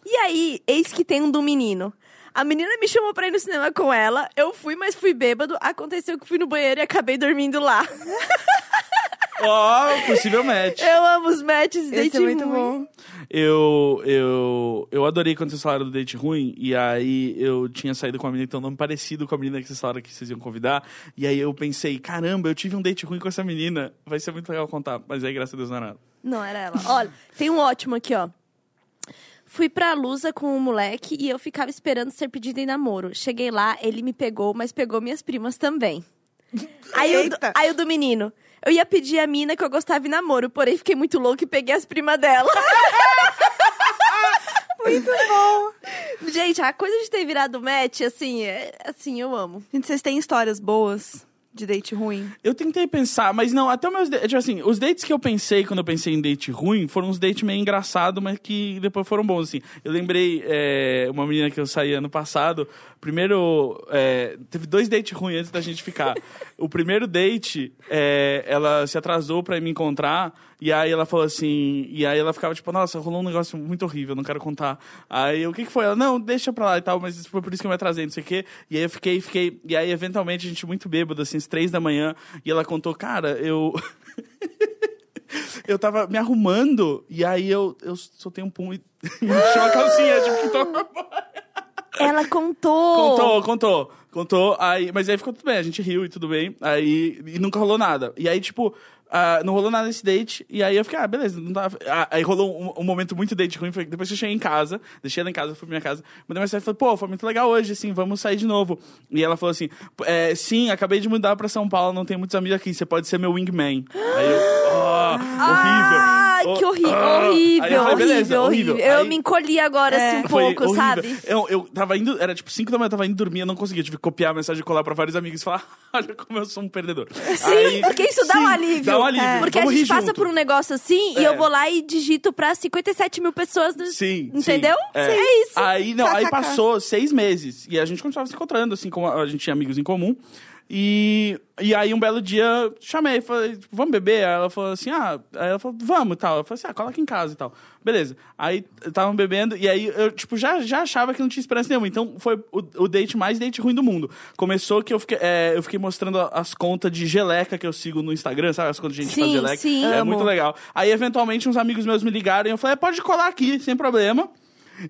E aí, eis que tem um do menino. A menina me chamou pra ir no cinema com ela. Eu fui, mas fui bêbado. Aconteceu que fui no banheiro e acabei dormindo lá. Ó, possível match. Eu amo os matches de Esse date é muito ruim. bom. Eu, eu, eu adorei quando vocês falaram do date ruim, e aí eu tinha saído com uma menina que tem um nome parecido com a menina que vocês falaram que vocês iam convidar, e aí eu pensei, caramba, eu tive um date ruim com essa menina, vai ser muito legal contar, mas aí graças a Deus não era ela. Não era ela. Olha, tem um ótimo aqui, ó. Fui pra Lusa com um moleque e eu ficava esperando ser pedido em namoro. Cheguei lá, ele me pegou, mas pegou minhas primas também. Aí, o, do- aí o do menino. Eu ia pedir a mina que eu gostava em namoro, porém fiquei muito louco e peguei as primas dela. Muito bom. Gente, a coisa de ter virado match, assim, é, assim, eu amo. Gente, vocês têm histórias boas de date ruim? Eu tentei pensar, mas não, até meus. Tipo assim, os dates que eu pensei quando eu pensei em date ruim foram uns dates meio engraçados, mas que depois foram bons, assim. Eu lembrei é, uma menina que eu saí ano passado. Primeiro. é, teve dois dates ruins antes da gente ficar. o primeiro date, é, ela se atrasou pra me encontrar. E aí ela falou assim. E aí ela ficava tipo, nossa, rolou um negócio muito horrível, não quero contar. Aí o que, que foi? Ela, não, deixa pra lá e tal, mas foi por isso que eu me atrasei, não sei o quê. E aí eu fiquei, fiquei. E aí, eventualmente, a gente muito bêbado, assim, às três da manhã. E ela contou, cara, eu. eu tava me arrumando, e aí eu, eu soltei um pum e encheu a calcinha, tipo, que tomar Ela contou. Contou, contou. Contou, aí, mas aí ficou tudo bem, a gente riu e tudo bem. Aí e nunca rolou nada. E aí, tipo, ah, não rolou nada nesse date. E aí eu fiquei, ah, beleza, não tava. Ah, aí rolou um, um momento muito date ruim. Foi depois que eu cheguei em casa, deixei ela em casa, fui pra minha casa. Mandei mensagem e falei, pô, foi muito legal hoje, assim, vamos sair de novo. E ela falou assim: é, sim, acabei de mudar pra São Paulo, não tenho muitos amigos aqui, você pode ser meu wingman. Aí eu, oh, horrível. Ai, Oh, que horrível, horrível, Aí eu falei, horrível, horrível. horrível. Eu Aí- me encolhi agora, assim, um pouco, horrível. sabe? Eu, eu tava indo, era tipo 5 da manhã, eu tava indo dormir, eu não conseguia. Eu tive que copiar a mensagem e colar pra vários amigos e falar: olha como eu sou um perdedor. Sim, porque isso dá um sim, alívio. Dá um alívio. É. Porque Vamos a gente passa junto. por um negócio assim e É. eu vou lá e digito pra 57 mil pessoas. No... Sim. Entendeu? sim, É isso. Aí, não, aí passou seis meses e a gente continuava se encontrando, assim, como a gente tinha amigos em comum. E, e aí, um belo dia, chamei, falei, tipo, vamos beber? Aí ela falou assim, ah, aí ela falou, vamos e tal. Eu falei assim, ah, cola aqui em casa e tal. Beleza. Aí, estavam bebendo e aí eu, tipo, já, já achava que não tinha esperança nenhuma. Então, foi o, o date mais date ruim do mundo. Começou que eu fiquei, é, eu fiquei mostrando as contas de geleca que eu sigo no Instagram, sabe? As contas de gente que faz Sim, geleca. sim. É Amo. muito legal. Aí, eventualmente, uns amigos meus me ligaram e eu falei, "É, pode colar aqui, sem problema.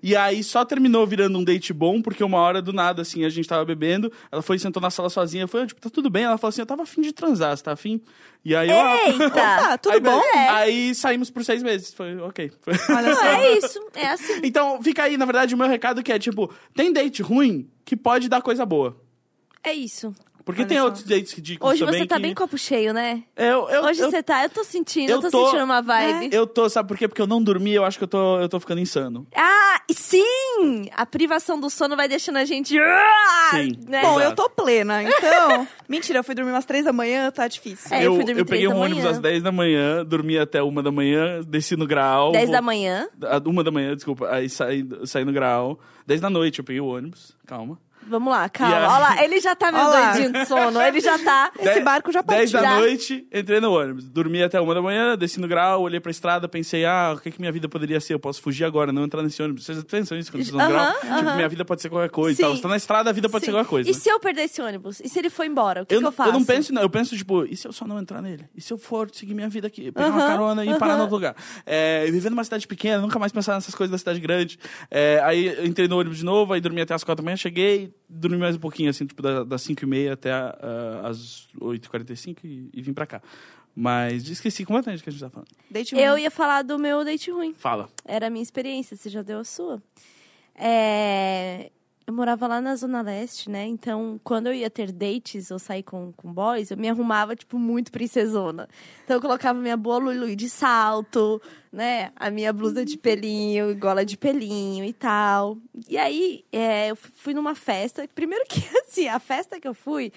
E aí só terminou virando um date bom, porque uma hora do nada, assim, a gente tava bebendo, ela foi e sentou na sala sozinha, eu falei, tipo, tá tudo bem? Ela falou assim, eu tava afim de transar, você tá afim? E aí eu... ah, Eita! Tá, tudo aí, bom? É. Aí saímos por seis meses, foi ok. Foi- Olha Não, só. é isso, é assim. então fica aí, na verdade, o meu recado que é, tipo, tem date ruim que pode dar coisa boa. É isso. Porque Olha tem só. outros dates ridículos Hoje também você tá que... bem copo cheio, né? Eu, eu, Hoje eu, você tá, eu tô sentindo, eu, tô, tô- sentindo uma vibe. eu tô, sabe por quê? Porque eu não dormi, eu acho que eu tô, eu tô ficando insano. Ah, e sim! A privação do sono vai deixando a gente. ah, Sim. Né? Bom, Exato. eu tô plena, então. Mentira, eu fui dormir umas três da manhã, tá difícil. É, eu eu, fui dormir eu peguei um ônibus às 10 da manhã, dormi até uma da manhã, desci no grau. 10 vou- da manhã. Uma da manhã, desculpa. Aí saí, saí no grau. 10 da noite eu peguei o ônibus. Calma. Vamos lá, calma. Aí- Olha lá, ele já tá meio doidinho de sono. Ele já tá. Esse Dez- barco já 10 partiu. da Já. noite, entrei no ônibus. Dormi até uma da manhã, desci no grau, olhei pra estrada, pensei, ah, o que, que minha vida poderia ser? Eu posso fugir agora, não entrar nesse ônibus. Vocês pensam nisso quando vocês estão no grau? Aham, Tipo, minha vida pode ser qualquer coisa e tal. Você tá na estrada, a vida pode Sim. ser qualquer coisa. E né? se eu perder esse ônibus? E se ele for embora? O que, eu, que eu faço? eu não penso, não. Eu penso, tipo, e se eu só não entrar nele? E se eu for seguir minha vida aqui, pegar uma Aham, carona e parar aham. no outro lugar? É, viver numa cidade pequena, nunca mais pensar nessas coisas da cidade grande. É, aí eu entrei no ônibus de novo, aí dormi até as quatro da manhã, cheguei, dormi mais um pouquinho, assim, tipo, da- das cinco e meia até ah, as 8h45 e, e vim pra cá. Mas esqueci completamente o que a gente tá falando. Date Eu ruim. ia falar do meu date ruim. Fala. Era a minha experiência, você já deu a sua. É, Eu morava lá na Zona Leste, né? Então, quando eu ia ter dates ou sair com, com boys, eu me arrumava, tipo, muito princesona. Então, eu colocava minha boa Lui de salto, né? A minha blusa de pelinho, gola de pelinho e tal. E aí, é, eu fui numa festa. Primeiro que, assim, a festa que eu fui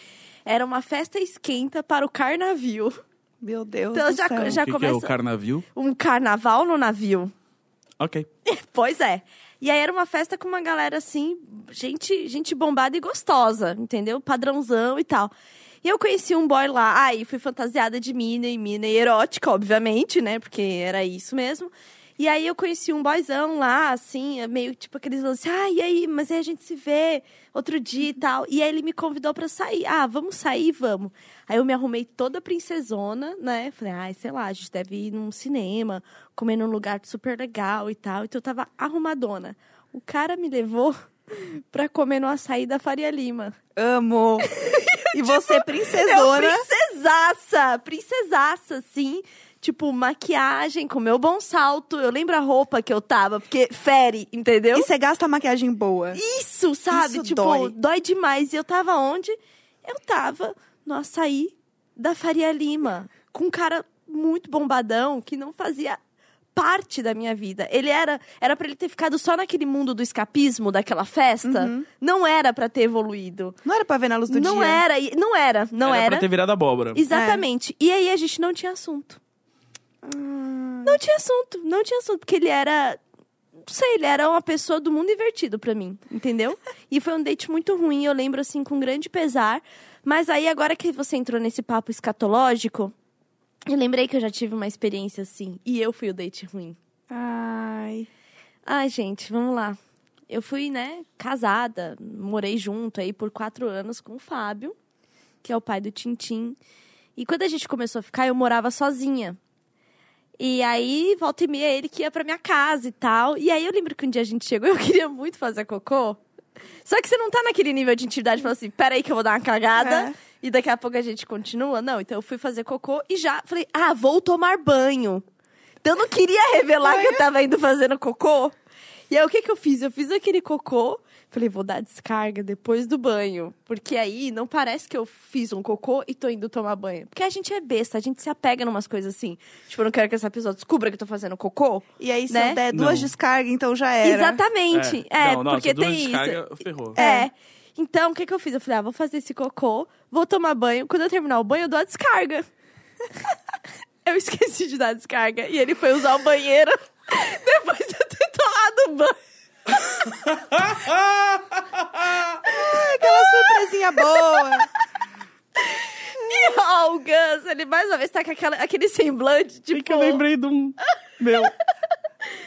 era uma festa esquenta para o carnavio. Meu Deus Então, do já- céu. já- o que, que é o começa- carnavio? Um carnaval no navio. Ok. Pois é. E aí era uma festa com uma galera assim, gente, gente bombada e gostosa, entendeu? Padrãozão e tal. E eu conheci um boy lá, aí fui fantasiada de mina e mina e erótica, obviamente, né? Porque era isso mesmo. E aí eu conheci um boyzão lá, assim, meio tipo aqueles lances, ah, e aí, mas aí a gente se vê outro dia e tal. E aí ele me convidou pra sair. Ah, vamos sair, vamos. Aí eu me arrumei toda princesona, né? Falei, ai, sei lá, a gente deve ir num cinema, comer num lugar super legal e tal. Então eu tava arrumadona. O cara me levou pra comer no açaí da Faria Lima. Amo. E você, Eu, princesona. princesaça! Princesaça, sim. Tipo, maquiagem, com meu bom salto. Eu lembro a roupa que eu tava, porque fere, entendeu? E você gasta maquiagem boa. Isso, sabe? Isso tipo, dói. dói. demais. E eu tava onde? Eu tava no açaí da Faria Lima. Com um cara muito bombadão que não fazia parte da minha vida. Ele era era para ele ter ficado só naquele mundo do escapismo daquela festa. Uhum. Não era pra ter evoluído. Não era pra ver na luz do não dia. era, e- não era, não era, era. pra ter virado abóbora. Exatamente. E aí a gente não tinha assunto. Não tinha assunto, não tinha assunto, porque ele era. Não sei, ele era uma pessoa do mundo invertido pra mim, entendeu? e foi um date muito ruim, eu lembro assim, com grande pesar. Mas aí, agora que você entrou nesse papo escatológico, eu lembrei que eu já tive uma experiência assim, e eu fui o date ruim. Ai. Ai, gente, vamos lá. Eu fui, né, casada, morei junto aí por quatro anos com o Fábio, que é o pai do Tintim. E quando a gente começou a ficar, eu morava sozinha. E aí, volta e meia, ele que ia pra minha casa e tal. E aí, eu lembro que um dia a gente chegou e eu queria muito fazer cocô. Só que você não tá naquele nível de intimidade, de falar assim, peraí que eu vou dar uma cagada. É. E daqui a pouco a gente continua. Não, então eu fui fazer cocô e já falei, ah, vou tomar banho. Então eu não queria revelar que eu tava indo fazendo cocô. E aí o que que eu fiz? Eu fiz aquele cocô, falei, vou dar descarga depois do banho. Porque aí não parece que eu fiz um cocô e tô indo tomar banho. Porque a gente é besta, a gente se apega numas coisas assim. Tipo, eu não quero que essa pessoa descubra que eu tô fazendo cocô. E aí, se Né? eu der Não. duas descargas, então já era. Exatamente. É, não, nossa, porque duas tem isso. descarga, ferrou. É. Então, o que, que eu fiz? Eu falei, ah, vou fazer esse cocô, vou tomar banho. Quando eu terminar o banho, eu dou a descarga. eu esqueci de dar a descarga. E ele foi usar o banheiro depois de eu ter tomado banho. Aquela surpresinha boa. E ó, o Gus, ele mais uma vez tá com aquela, aquele semblante, tipo... Que eu lembrei de um meu.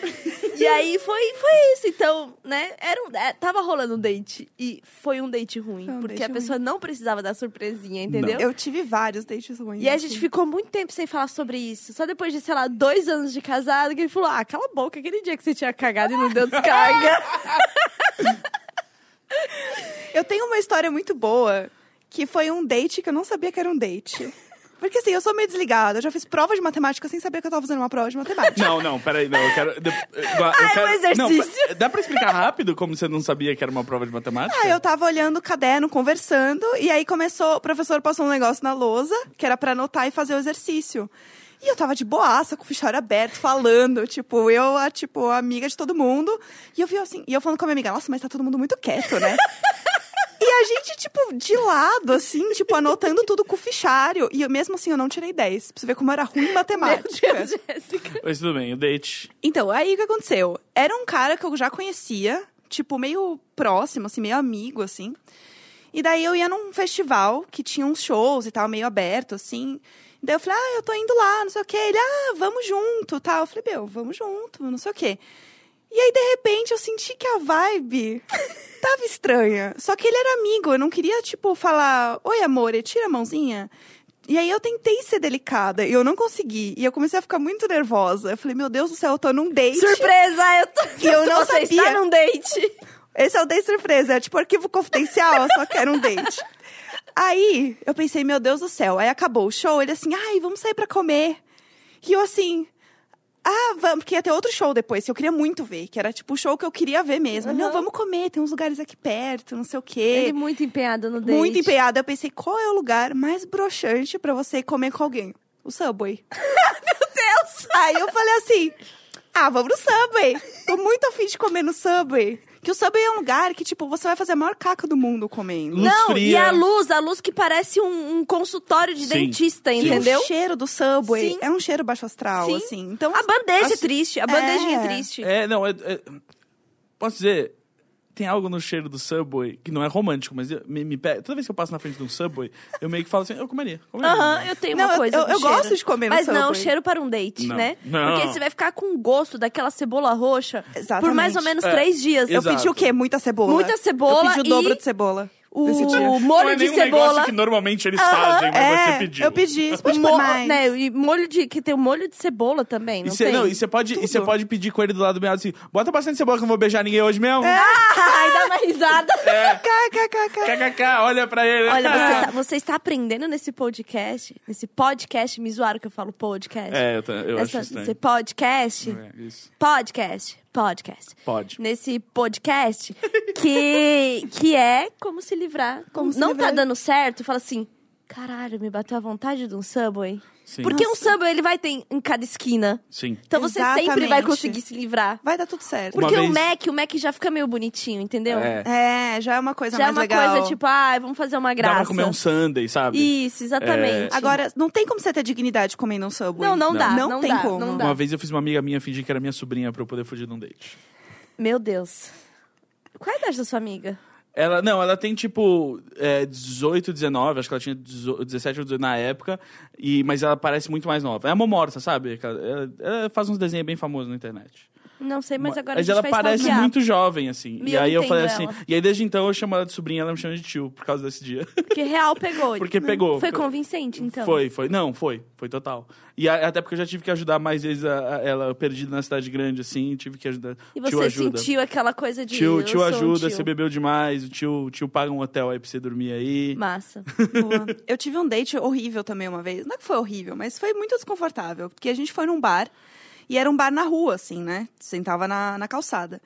E aí foi, foi isso. Então, né? Era um, é, tava rolando um date. E foi um date ruim. Um porque date a pessoa não precisava dar surpresinha, entendeu? Eu tive vários dates ruins. E a assim. gente ficou muito tempo sem falar sobre isso. Só depois de, sei lá, dois anos de casado, que ele falou: Ah, cala a boca, aquele dia que você tinha cagado e não deu descarga. Eu tenho uma história muito boa, que foi um date que eu não sabia que era um date. Porque assim, eu sou meio desligada. Eu já fiz prova de matemática sem saber que eu tava fazendo uma prova de matemática. Não, não, peraí, não, eu quero. de- eu Ah, é quero- um exercício. Não, dá pra explicar rápido como você não sabia que era uma prova de matemática? Ah, eu tava olhando o caderno, conversando, e aí começou, o professor passou um negócio na lousa, que era pra anotar e fazer o exercício. E eu tava de boaça, com o fichário aberto, falando, tipo, eu, a, tipo, amiga de todo mundo. E eu vi assim, e eu falando com a minha amiga, nossa, mas tá todo mundo muito quieto, né? E a gente, tipo, de lado, assim, tipo, anotando tudo com o fichário. E eu, mesmo assim, eu não tirei 10. Pra você ver como era ruim em Meu matemática. Deus, Jéssica. Mas tudo bem, o date. Então, aí o que aconteceu? Era um cara que eu já conhecia, tipo, meio próximo, assim, meio amigo, assim. E daí eu ia num festival que tinha uns shows e tal, meio aberto, assim. Daí eu falei, ah, eu tô indo lá, não sei o quê. Ele, ah, vamos junto, tal. Eu falei, meu, vamos junto, não sei o quê. E aí, de repente, eu senti que a vibe tava estranha. Só que ele era amigo, eu não queria, tipo, falar, oi, amor, tira a mãozinha. E aí eu tentei ser delicada e eu não consegui. E eu comecei a ficar muito nervosa. Eu falei, meu Deus do céu, eu tô num date. Surpresa, eu tô. E eu não Você sabia. está num date. Esse é o date surpresa, é tipo arquivo confidencial, eu só quero um date. Aí eu pensei, meu Deus do céu. Aí acabou o show, ele assim, ai, vamos sair pra comer. E eu assim, ah, vamos, porque ia ter outro show depois, que eu queria muito ver, que era tipo o show que eu queria ver mesmo. Uhum. Não, vamos comer, tem uns lugares aqui perto, não sei o quê. Ele muito empenhado no date. Muito empenhada. Eu pensei, qual é o lugar mais broxante pra você comer com alguém? O Subway. Meu Deus! Aí eu falei assim, ah, vamos no Subway. Tô muito afim de comer no Subway. Que o Subway é um lugar que, tipo, você vai fazer a maior caca do mundo comendo. Luz Não, e fria. a luz, a luz que parece um, um consultório de Sim. dentista, entendeu? E o cheiro do Subway Sim. é um cheiro baixo astral, Sim. assim. Então, A bandeja é triste, a bandejinha é é. triste. É, não, é, é- posso dizer, tem algo no cheiro do Subway que não é romântico, mas eu- me, me pega. Toda vez que eu passo na frente de um Subway, eu meio que falo assim, eu comeria. comeria. Aham, eu tenho Não, uma eu- coisa eu- eu cheiro. gosto de comer no Mas não, Subway. cheiro para um date, Não, né? não. Porque você vai ficar com gosto daquela cebola roxa por Exatamente. mais ou menos É, três dias. Eu Exato. pedi o quê? Muita cebola. Muita cebola Eu pedi o dobro e de cebola. O molho é de nenhum negócio cebola. que normalmente eles fazem, mas É, você pediu. eu pedi. Você pode Mo- mais. né, e molho de. Que tem o molho de cebola também, E não você, tem? não, e você pode, e você pode pedir com ele do lado do meado assim, bota bastante cebola que eu não vou beijar ninguém hoje mesmo. Ai, dá uma risada. É. KKKK. KKK, olha pra ele. Olha, você, tá- você está aprendendo nesse podcast, nesse podcast, me zoaram que eu falo podcast. É, eu, eu acho estranho. esse podcast, É, isso. podcast, podcast. Pode. Nesse podcast, que, que é como se livrar. Como se não livrar. tá dando certo, fala assim, caralho, me bateu a vontade de um Subway. Sim. Porque um Nossa. Subway, ele vai ter em- cada esquina. Sim. Então você sempre vai Exatamente. conseguir se livrar. Vai dar tudo certo. Uma Porque o vez- Mac, o Mac já fica meio bonitinho, entendeu? É. É, já é uma coisa Já é mais uma legal. coisa tipo, ah, vamos fazer uma Dá graça. pra comer um sundae, sabe? Isso, exatamente. Agora, não tem como você ter dignidade comendo um Subway. Não, não, dá. Não, Não, tem dá, como. Não dá. Uma vez eu fiz uma amiga minha fingir que era minha sobrinha pra eu poder fugir de um date. Meu Deus. Qual é a idade da sua amiga? Ela, não, ela tem tipo é, 18, 19, acho que ela tinha 18, 17 ou 18 na época, e, mas ela parece muito mais nova. É a Momorta, sabe? Ela- ela faz uns desenhos bem famosos na internet. Não sei, mas agora mas a gente ela vai parece stalkear. muito jovem, assim. E e eu aí eu entendo falei assim. ela. E aí desde então eu chamo ela de sobrinha, ela me chama de tio, por causa desse dia. Porque real pegou. Porque pegou. Foi convincente, então. Foi, foi. Não, foi. Foi total. E a- até porque eu já tive que ajudar mais vezes a- a- ela perdida na cidade grande, assim, tive que ajudar. E tio você ajuda. sentiu aquela coisa de. Tio, eu tio sou um ajuda, tio. você bebeu demais, o tio, tio paga um hotel aí pra você dormir aí. Massa. Boa. Eu tive um date horrível também uma vez. Não é que foi horrível, mas foi muito desconfortável. Porque a gente foi num bar. E era um bar na rua, assim, né? Sentava na, na calçada.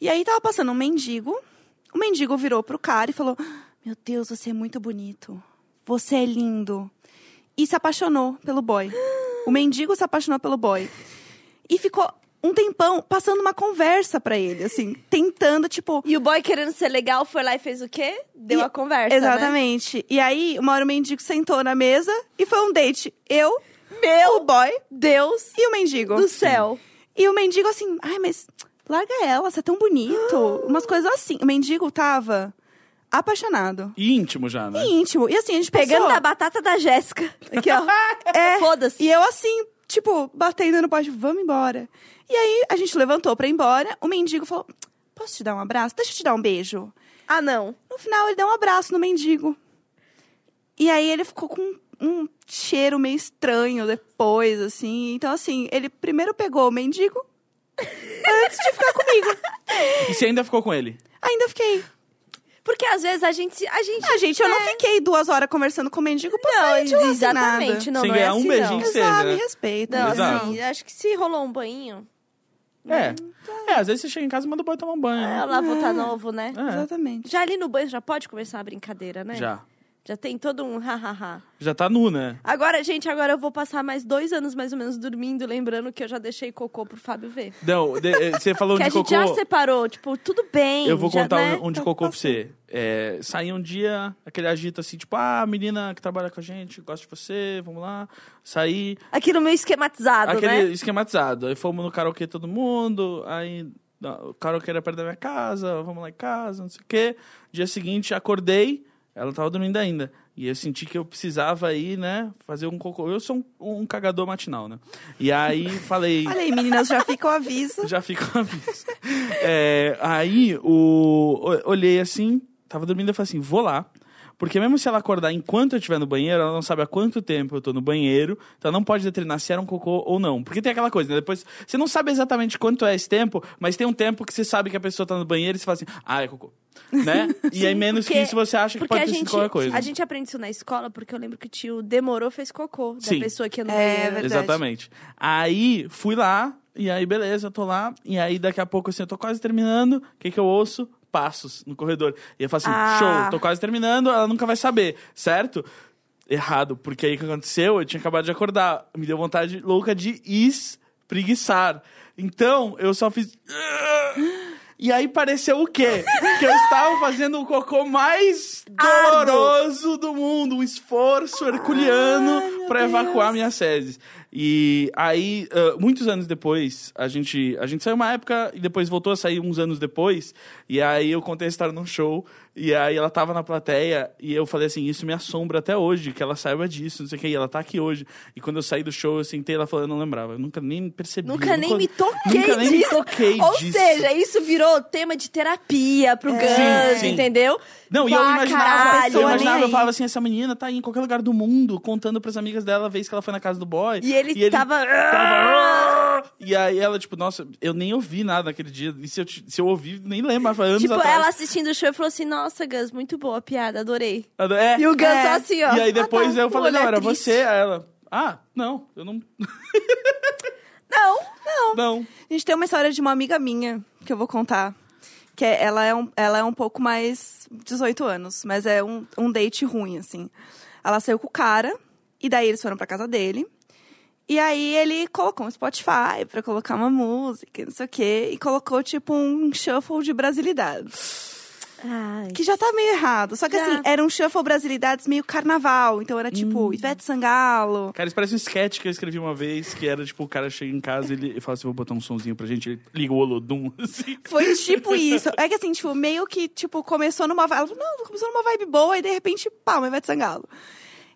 E aí tava passando um mendigo. O mendigo virou pro cara e falou: Meu Deus, você é muito bonito. Você é lindo. E se apaixonou pelo boy. O mendigo se apaixonou pelo boy. E ficou um tempão passando uma conversa pra ele, assim, tentando, tipo, E o boy querendo ser legal foi lá e fez o quê? Deu E- a conversa. Né? Exatamente. E aí, uma hora o mendigo sentou na mesa e foi um date. Eu, Meu o boy Deus e o mendigo. do céu. E o mendigo assim, ai, mas larga ela, você é tão bonito. Umas coisas assim. O mendigo tava apaixonado. E íntimo já, né? E íntimo. E assim, a gente Pegando passou... da batata da Jéssica. Aqui, ó. É, Foda-se. E eu assim, tipo, batendo no poste, vamos embora. E aí, a gente levantou pra ir embora. O mendigo falou, posso te dar um abraço? Deixa eu te dar um beijo. Ah, não. No final, ele deu um abraço no mendigo. E aí, ele ficou com um cheiro meio estranho depois, assim. Então, assim, ele primeiro pegou o mendigo antes de ficar comigo. E você ainda ficou com ele? Ainda fiquei. Porque às vezes a gente. A gente, Ah, gente, eu não fiquei duas horas conversando com o mendigo Não, paciente lá, sem exatamente. nada. Não, Sem não é ganhar um assim, beijinho não. que seja, Exato, né? me respeita. Não, Exato. assim, acho que se rolou um banho, É. É, às vezes você chega em casa e manda o boy tomar um banho. né? ela tá novo, né? É, Exatamente. Já ali no banho já pode começar uma brincadeira, né? já. Já tem todo um hahaha. Já tá nu, né? Agora, gente, agora eu vou passar mais dois anos mais ou menos dormindo, lembrando que eu já deixei cocô pro Fábio ver. Não, de- eh, você falou que a gente cocô. já separou, tipo, tudo bem. Eu vou já, contar né? um, um de cocô pra você. É, saí um dia, aquele agito assim, tipo, ah, a menina que trabalha com a gente, gosta de você, vamos lá. Saí, Aquilo meio esquematizado, aquele né? esquematizado. Aí fomos no karaokê todo mundo, aí o karaokê era perto da minha casa, vamos lá em casa, não sei o quê. Dia seguinte, acordei, ela tava dormindo ainda. E eu senti que eu precisava ir, né, fazer um cocô. Eu sou um, um cagador matinal, né? E aí falei... Olha aí, meninas, já fica o aviso. Já fica um aviso. É, aí, o, o- olhei assim, tava dormindo e falei assim, vou lá. Porque mesmo se ela acordar enquanto eu estiver no banheiro, ela não sabe há quanto tempo eu tô no banheiro, então ela não pode determinar se era um cocô ou não. Porque tem aquela coisa, né? Depois, você não sabe exatamente quanto é esse tempo, mas tem um tempo que você sabe que a pessoa tá no banheiro e você fala assim, ah, é cocô. Né? e aí, menos Porque- que isso, você acha que pode ter sido qualquer coisa. a gente aprende isso na escola, porque eu lembro que o tio demorou, fez cocô Sim. da pessoa que ia no É. Exatamente. Aí, fui lá, e aí, beleza, tô lá. E aí, daqui a pouco, assim, eu tô quase terminando. O que que eu ouço? Passos no corredor. E eu falo assim, Ah. show, tô quase terminando, ela nunca vai saber, certo? Errado, porque aí o que aconteceu? Eu tinha acabado de acordar. Me deu vontade louca de espreguiçar. Então, eu só fiz... E aí pareceu o quê? Que eu estava fazendo o cocô mais doloroso do mundo. Um esforço herculeano Deus. evacuar minhas fezes. E aí, ah, muitos anos depois, a gente, a gente saiu uma época e depois voltou a sair uns anos depois. E aí eu contei a história num show. E aí ela tava na plateia e eu falei assim: Isso me assombra até hoje, que ela saiba disso, não sei o que. E ela tá aqui hoje. E quando eu saí do show, eu sentei ela falando, eu não lembrava. Eu nunca nem percebi. Nunca nem me toquei nunca nem me disso. toquei Ou disso. seja, isso virou tema de terapia pro Sim, sim. entendeu? Não, e eu imaginava, caralho. eu imaginava, eu falava assim, essa menina tá em qualquer lugar do mundo, contando pras amigas dela a vez que ela foi na casa do boy. E ele tava- tava- E aí ela, tipo, nossa, eu nem ouvi nada naquele dia. E se eu, se eu ouvi, nem lembro, mas foi anos Tipo, atrás. ela assistindo o show e falou assim: Nossa, Gus, muito boa a piada, adorei. É. E o Gus É. só assim, ó. E aí depois Ah, tá. eu falei, Olha, não, era triste. você. Aí ela, ah, não, eu não. Não, não. Não. A gente tem uma história de uma amiga minha que eu vou contar. Que é- ela, é um, ela é um pouco mais 18 anos, mas é um, um date ruim, assim. Ela saiu com o cara, e daí eles foram pra casa dele. E aí ele colocou um Spotify pra colocar uma música, e não sei o quê, e colocou tipo um shuffle de brasilidades. Ai. Que já tá meio errado. Só que Já. assim, era um shuffle brasilidades meio carnaval. Então era tipo Ivete Sangalo. Cara, isso parece um sketch que eu escrevi uma vez, que era tipo, o cara chega em casa e ele fala assim, vou botar um sonzinho pra gente, ele liga o Olodum, assim. Foi tipo isso. É que assim, tipo, meio que, tipo, começou numa vibe. Ela falou, não, começou numa vibe boa e de repente, pá, uma Ivete Sangalo.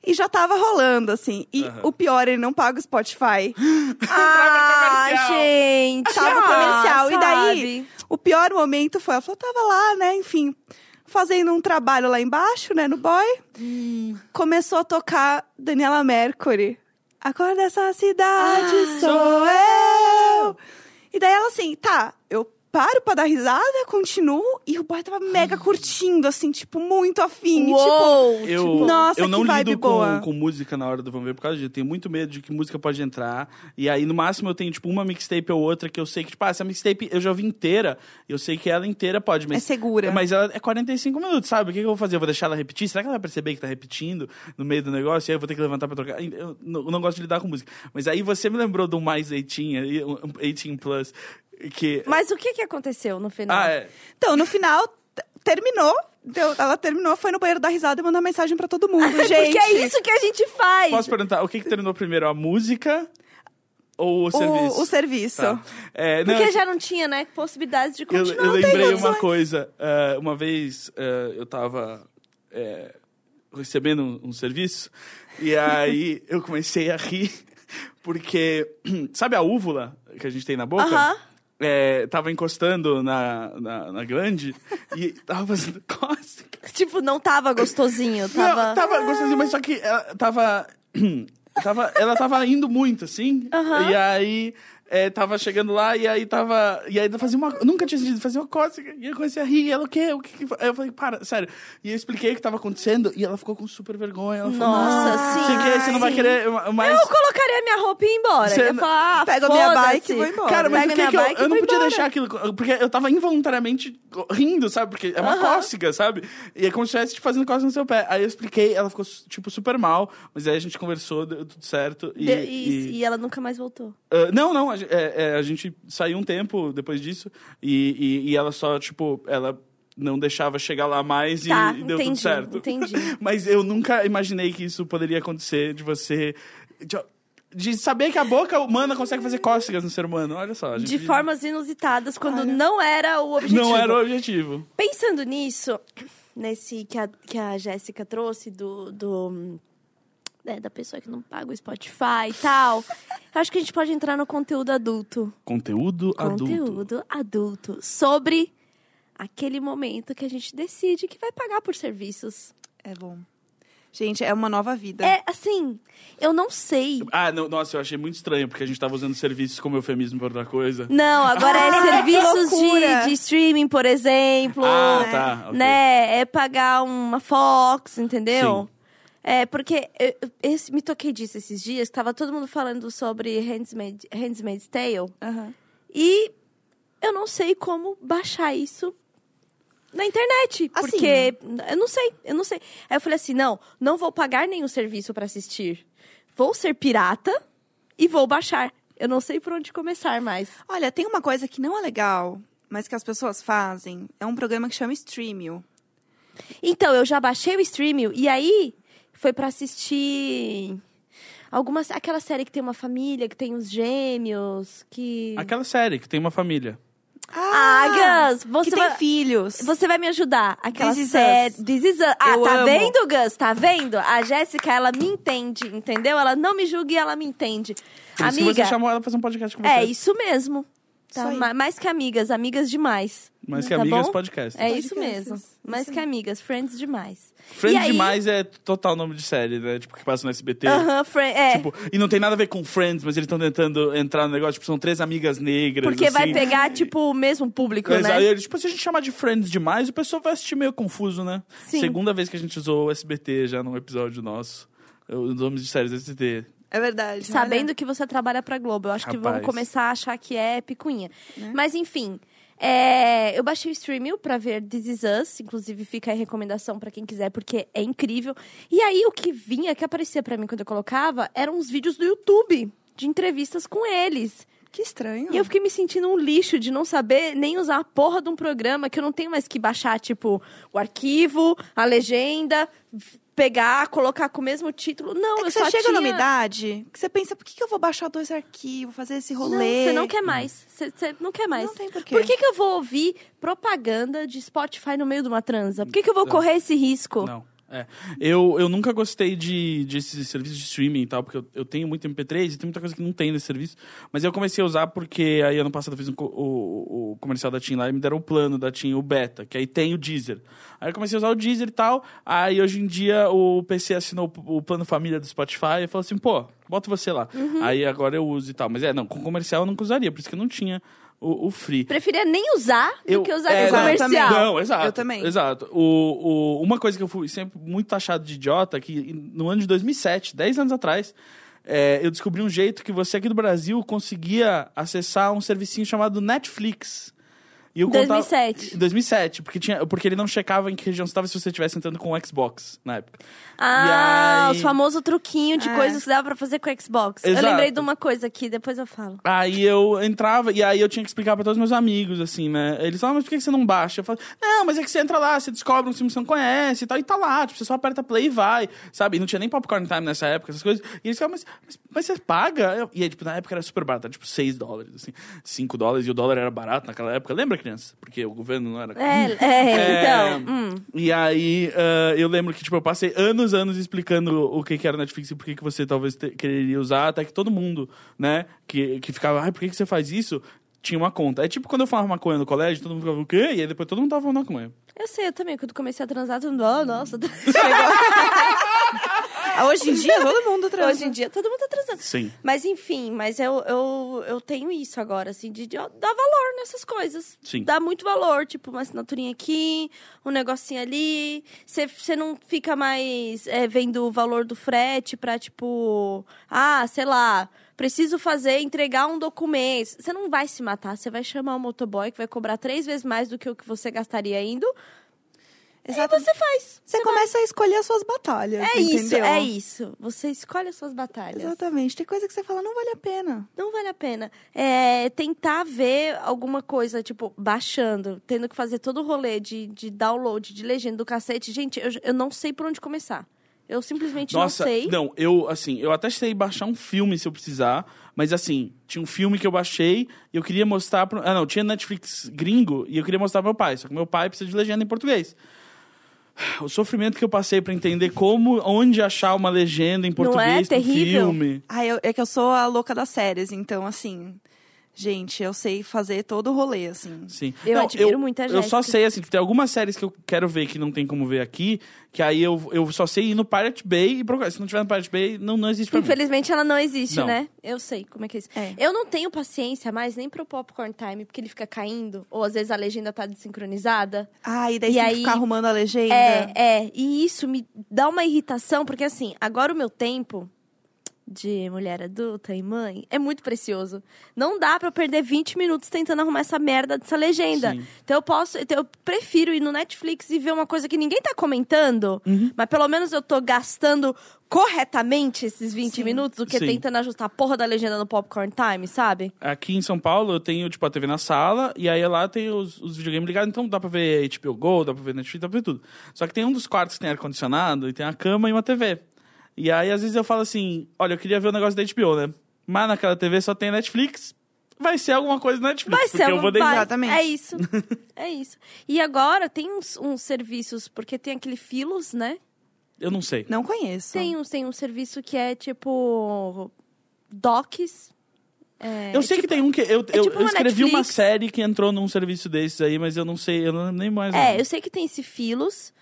E já tava rolando, assim. E Aham. o pior, ele não paga o Spotify. Ah, gente. Tava ah, comercial. E daí, o pior momento foi, ela falou, tava lá, né, enfim, fazendo um trabalho lá embaixo, né, no boy. Começou a tocar Daniela Mercury. Agora dessa cidade Ah, sou eu. E daí ela assim, tá, eu paro pra dar risada, continuo, e o boy tava mega curtindo, assim, tipo, muito afim. Tipo, Uou, Eu, tipo, Nossa, eu não que vibe lido boa. com, com música na hora do Vamos Ver por causa disso. Eu tenho muito medo de que música pode entrar. E aí, no máximo, eu tenho, tipo, uma mixtape ou outra que eu sei que, tipo, ah, essa mixtape eu já ouvi inteira. Eu sei que ela inteira pode, mas... É segura. Mas ela é 45 minutos, sabe? O que, que eu vou fazer? Eu vou deixar ela repetir? Será que ela vai perceber que tá repetindo no meio do negócio? E aí eu vou ter que levantar pra trocar? Eu não, eu não gosto de lidar com música. Mas aí você me lembrou do Mais 18, aí, um 18 Plus, que... Mas o que que aconteceu no final? Ah, é. Então, no final, terminou. Deu- ela terminou, foi no banheiro dar risada e mandou mensagem pra todo mundo. gente, Porque é isso que a gente faz. Posso perguntar, o que que terminou primeiro? A música ou o, serviço? O, o serviço. Tá. É, não, Porque já não tinha, né, possibilidade de Eu, continuar. eu tem lembrei uma coisa. eh, uma vez eh, eu tava eh, recebendo um, um serviço e aí eu comecei a rir porque, sabe a úvula que a gente tem na boca? Aham. Eh, tava encostando na, na, na glande e tava fazendo cócega. Tipo, não tava gostosinho, tava... Não, tava gostosinho, mas só que ela tava. tava ela tava indo muito, assim. E aí é, tava chegando lá e aí tava. E aí fazia uma. Nunca tinha sentido, fazia uma cócega. E eu comecei a rir. E ela, o quê? O que, que foi? Aí eu falei, para, sério. E eu expliquei o que tava acontecendo e ela ficou com super vergonha. Ela falou, Nossa, "Não, sim, Sei que, você não vai querer mais. Eu colocaria minha roupa e ia embora. Você Eu ia falar, ah, Pego a minha bike e vou embora. Cara, mas Pega o que que eu, eu não podia embora. deixar aquilo. Porque eu tava involuntariamente rindo, sabe? Porque é uma Aham. cócega, sabe? E é como se estivesse te fazendo cócega no seu pé. Aí eu expliquei, ela ficou, tipo, super mal. Mas aí a gente conversou, deu tudo certo. E, De- e- e, e ela nunca mais voltou. Ah, não, não, é, é, a gente saiu um tempo depois disso e, e, e ela só, tipo, ela não deixava chegar lá mais e, Tá, e deu entendi, tudo certo. entendi. Mas eu nunca imaginei que isso poderia acontecer de você. De, de saber que a boca humana consegue fazer cócegas no ser humano. Olha só. a gente- De formas inusitadas, quando Olha. não era o objetivo. Não era o objetivo. Pensando nisso, nesse que a, que a Jéssica trouxe do. do né, da pessoa que não paga o Spotify e tal. eu acho que a gente pode entrar no conteúdo adulto. Conteúdo, adulto. Conteúdo adulto. Sobre aquele momento que a gente decide que vai pagar por serviços. É bom. Gente, é uma nova vida. É, assim, eu não sei. Ah, não, nossa, eu achei muito estranho, porque a gente tava usando serviços como eufemismo pra outra coisa. Não, agora é Ah, serviços que loucura. de, de streaming, por exemplo. Ah, né? tá. ok. né? É pagar uma Fox, entendeu? Sim. É, porque eu, me toquei disso esses dias, tava todo mundo falando sobre Handmaid, Handmaid's Tale. Aham. E eu não sei como baixar isso na internet. Assim. Porque eu não sei, eu não sei. Aí eu falei assim: não, não vou pagar nenhum serviço pra assistir. Vou ser pirata e vou baixar. Eu não sei por onde começar mais. Olha, tem uma coisa que não é legal, mas que as pessoas fazem. É um programa que chama Streamio. Então, eu já baixei o Streamio e aí foi pra assistir algumas aquela série que tem uma família, que tem os gêmeos, que Aquela série que tem uma família. Ah, Gus, você que tem vai filhos. você vai me ajudar. Aquela This Is série. Us. This is Us. Ah, Eu tá amo. vendo, Gus? Tá vendo? A Jéssica, ela me entende, entendeu? Ela não me julga e ela me entende. Por isso Amiga, que você chamou ela pra fazer um podcast com você. é isso mesmo. Tá? Isso aí. Ma- Mais que amigas, amigas demais. Mais que tá amigas, bom? podcast. É isso mesmo. Isso Mais que aí. amigas, friends demais. Friends E aí- demais é total nome de série, né? Tipo, que passa no SBT. Aham, friend, é. Tipo, e não tem nada a ver com Friends, mas eles estão tentando entrar no negócio, tipo, são três amigas negras. Porque vai assim. pegar, tipo, o mesmo público, Exato. né? Eles, tipo, se a gente chamar de Friends demais, o pessoal vai assistir meio confuso, né? Sim. Segunda vez que a gente usou o SBT já num episódio nosso. Os nomes de séries SBT. É verdade. Sabendo que você trabalha pra Globo. Eu acho que vão Rapaz. começar a achar que é picuinha. Né? Mas, enfim. é, eu baixei o Streaming pra ver This Is Us. Inclusive, fica a recomendação pra quem quiser, porque é incrível. E aí, o que vinha, que aparecia pra mim quando eu colocava, eram uns vídeos do YouTube. De entrevistas com eles. Que estranho. E eu fiquei me sentindo um lixo de não saber nem usar a porra de um programa que eu não tenho mais que baixar, tipo, o arquivo, a legenda, pegar, colocar com o mesmo título. Não, É eu que só você chega tinha... numa idade que você pensa, por que, que eu vou baixar dois arquivos, fazer esse Não, rolê? você não quer mais. Você, você não quer mais. Não tem porquê. Por que, que eu vou ouvir propaganda de Spotify no meio de uma transa? Por que, que eu vou Não. correr esse risco? Não. É. Eu, eu nunca gostei de, desses serviços de streaming e tal, porque eu, eu tenho muito MP3 e tem muita coisa que não tem nesse serviço. Mas eu comecei a usar porque aí ano passado eu fiz um o, o comercial da TIM lá e me deram o plano da TIM, o beta, que aí tem o Deezer. Aí eu comecei a usar o Deezer e tal. Aí hoje em dia o PC assinou o, plano família do Spotify e falou assim, pô, bota você lá. Aí agora eu uso e tal. Mas é, não, com comercial eu nunca usaria, por isso que eu não tinha o, o free. Preferia nem usar Eu- do que usar é, com não, comercial. Não, exato. Eu também. Exato. O, o, uma coisa que eu fui sempre muito taxado de idiota, que no ano de 2007, 10 anos atrás, é, eu descobri um jeito que você aqui do Brasil conseguia acessar um servicinho chamado Netflix. E eu contava- 2007. Em 2007, porque, tinha, porque ele não checava em que região você estava se você estivesse entrando com o Xbox na época. Ah, aí- o famoso truquinho de É. coisas que dava pra fazer com o Xbox. Exato. Eu lembrei de uma coisa aqui, depois eu falo. Aí eu entrava e aí eu tinha que explicar pra todos os meus amigos, assim, né? Eles falavam, mas por que que você não baixa? Eu falava, não, mas é que você entra lá, você descobre um filme que você não conhece e tal, e tá lá, tipo, você só aperta play e vai, sabe? E não tinha nem popcorn time nessa época, essas coisas. E eles falavam, mas, mas, mas você paga? Eu- E aí, tipo, na época era super barato, era tipo 6 dólares, assim, 5 dólares, e o dólar era barato naquela época. Lembra, criança? Porque o governo não era... É, é, então. hum. E aí, ah, eu lembro que, tipo, eu passei anos, anos explicando o que, que era Netflix e por que, que você talvez te- quereria usar, até que todo mundo, né, que, que ficava, ai, por que, que você faz isso? Tinha uma conta. É tipo quando eu falava maconha no colégio, todo mundo ficava, o quê? E aí depois todo mundo tava falando maconha. Eu sei, eu também. Quando comecei a transar, todo mundo, oh, nossa. Hoje em dia, todo mundo transa. Hoje em dia todo mundo tá transando. Sim. Mas enfim, mas eu, eu, eu tenho isso agora, assim, de, de dar valor nessas coisas. Sim. Dá muito valor, tipo, uma assinaturinha aqui, um negocinho ali. Você não fica mais é, vendo o valor do frete pra, tipo, ah, sei lá, preciso fazer, entregar um documento. Você não vai se matar, você vai chamar o motoboy que vai cobrar três vezes mais do que o que você gastaria indo. Exato. E você faz. Você começa a escolher as suas batalhas. É isso, entendeu? é isso. Você escolhe as suas batalhas. Exatamente. Tem coisa que você fala, não vale a pena. Não vale a pena. É, tentar ver alguma coisa, tipo, baixando, tendo que fazer todo o rolê de, de download, de legenda do cacete. Gente, eu, eu não sei por onde começar. Eu simplesmente Nossa, não sei. não, eu, assim, eu até sei baixar um filme se eu precisar, mas assim, tinha um filme que eu baixei e eu queria mostrar pro... Ah, não, tinha Netflix gringo e eu queria mostrar pro meu pai, só que meu pai precisa de legenda em português. O sofrimento que eu passei pra entender como, onde achar uma legenda em Não é português terrível? filme. Ah, eu- é que eu sou a louca das séries, então, assim... Gente, eu sei fazer todo o rolê, assim. Sim. Eu admiro muito a Eu só sei, assim, que tem algumas séries que eu quero ver que não tem como ver aqui, que aí eu, eu só sei ir no Pirate Bay e procurar. Se não tiver no Pirate Bay, não, não existe pra mim. Infelizmente ela não existe, Não. né? Eu sei como é que é isso. É. Eu não tenho paciência mais nem pro Popcorn Time, porque ele fica caindo, ou às vezes a legenda tá desincronizada. Ah, e daí E você aí- que ficar arrumando a legenda. É, é. E isso me dá uma irritação, porque assim, agora o meu tempo de mulher adulta e mãe é muito precioso. Não dá pra eu perder 20 minutos tentando arrumar essa merda dessa legenda. Sim. Então eu posso, então eu prefiro ir no Netflix e ver uma coisa que ninguém tá comentando, Uhum. mas pelo menos eu tô gastando corretamente esses 20 Sim. minutos do que Sim. tentando ajustar a porra da legenda no Popcorn Time, sabe? Aqui em São Paulo eu tenho, tipo, a TV na sala, e aí lá tem os, os videogames ligados, então dá pra ver HBO Go, dá pra ver Netflix, dá pra ver tudo. Só que tem um dos quartos que tem ar-condicionado, e tem a cama e uma TV. E aí, às vezes, eu falo assim, olha, eu queria ver o negócio da HBO, né? Mas naquela TV só tem Netflix, vai ser alguma coisa na Netflix, Vai porque ser eu algum- vou deitar. vai. Exatamente. É isso. é isso. E agora tem uns, uns serviços, porque tem aquele Filos, né? Eu não sei. Não conheço. Tem um, tem um serviço que é tipo. Docs. É, eu sei que tem um que. Eu, é eu, tipo eu uma escrevi uma série que entrou num serviço desses aí, mas eu não sei, eu não lembro nem mais. É, eu sei que tem esse Filos.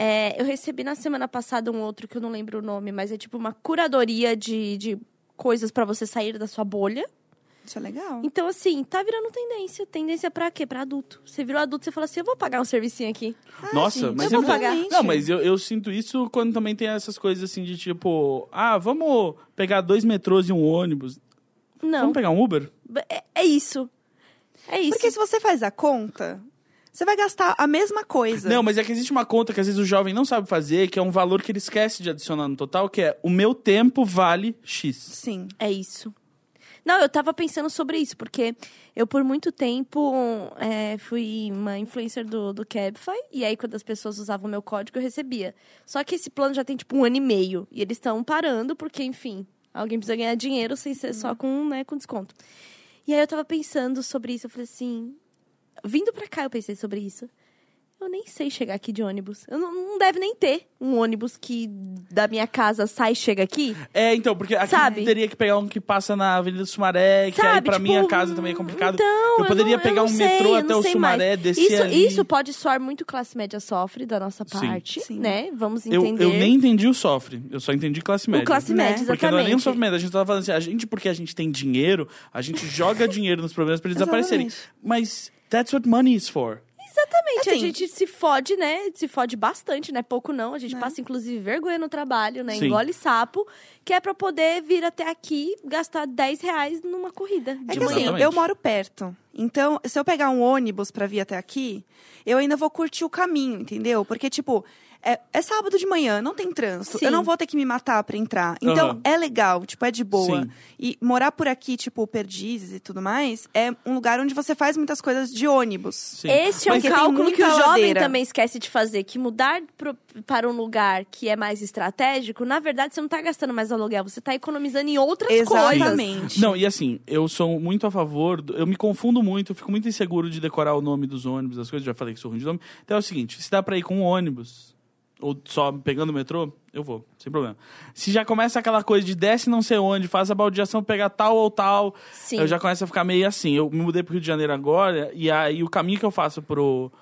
É, eu recebi na semana passada um outro que eu não lembro o nome, mas é tipo uma curadoria de, de coisas pra você sair da sua bolha. Isso é legal. Então, assim, tá virando tendência. Tendência pra quê? Pra adulto. Você virou adulto, você fala assim: eu vou pagar um servicinho aqui. Nossa, gente, mas eu vou pagar. Não, mas eu, eu sinto isso quando também tem essas coisas assim de tipo, ah, vamos pegar dois metrôs e um ônibus. Não. Vamos pegar um Uber? É, é isso. É isso. Porque se você faz a conta, você vai gastar a mesma coisa. Não, mas é que existe uma conta que às vezes o jovem não sabe fazer, que é um valor que ele esquece de adicionar no total, que é o meu tempo vale X. Sim. É isso. Não, eu tava pensando sobre isso, porque eu por muito tempo é, fui uma influencer do, do Cabify, e aí quando as pessoas usavam meu código, eu recebia. Só que esse plano já tem tipo um ano e meio, e eles estão parando, porque, enfim, alguém precisa ganhar dinheiro sem ser só com, né, com desconto. E aí eu tava pensando sobre isso, eu falei assim, vindo pra cá eu pensei sobre isso. Eu nem sei chegar aqui de ônibus. Eu não, não deve nem ter um ônibus que da minha casa sai e chega aqui. É, então, porque aqui Sabe? teria que pegar um que passa na Avenida do Sumaré, que aí Sabe, pra tipo, minha casa também é complicado. Então, eu poderia não- pegar não um sei, metrô eu até o Sumaré, mais. descer isso, ali. Isso pode soar muito classe média sofre da nossa parte, Sim. né? Vamos Eu, entender. eu nem entendi o sofre, eu só entendi classe média. O classe Né? média, Porque não é nem um exatamente. sofrimento, a gente tava falando assim, a gente, porque a gente tem dinheiro, a gente joga dinheiro nos problemas pra eles. Exatamente. Mas that's what money is for. Exatamente, a Assim- gente se fode, né? Se fode bastante, né? Pouco não. A gente Né? passa, inclusive, vergonha no trabalho, né? Sim. Engole sapo, que é pra poder vir até aqui gastar 10 reais numa corrida É que assim, manhã. Eu moro perto. Então, se eu pegar um ônibus pra vir até aqui, eu ainda vou curtir o caminho, entendeu? Porque, tipo, é, é sábado de manhã, não tem trânsito. Sim. Eu não vou ter que me matar pra entrar. Então, Aham. é legal, tipo, é de boa. Sim. E morar por aqui, tipo, Perdizes e tudo mais, é um lugar onde você faz muitas coisas de ônibus. Sim. Esse é um cálculo que o jovem ladeira. também esquece de fazer, que mudar pro- para um lugar que é mais estratégico, na verdade, você não tá gastando mais aluguel, você tá economizando em outras coisas. Exatamente. Não, e assim, eu sou muito a favor, do- eu me confundo muito, eu fico muito inseguro de decorar o nome dos ônibus, das coisas, já falei que sou ruim de nome. Então é o seguinte, se dá pra ir com um ônibus, ou só pegando o metrô, eu vou, sem problema. Se já começa aquela coisa de desce não sei onde, faz a baldeação, pegar tal ou tal, Sim. eu já começo a ficar meio assim. Eu me mudei pro Rio de Janeiro agora, e aí o caminho que eu faço pro,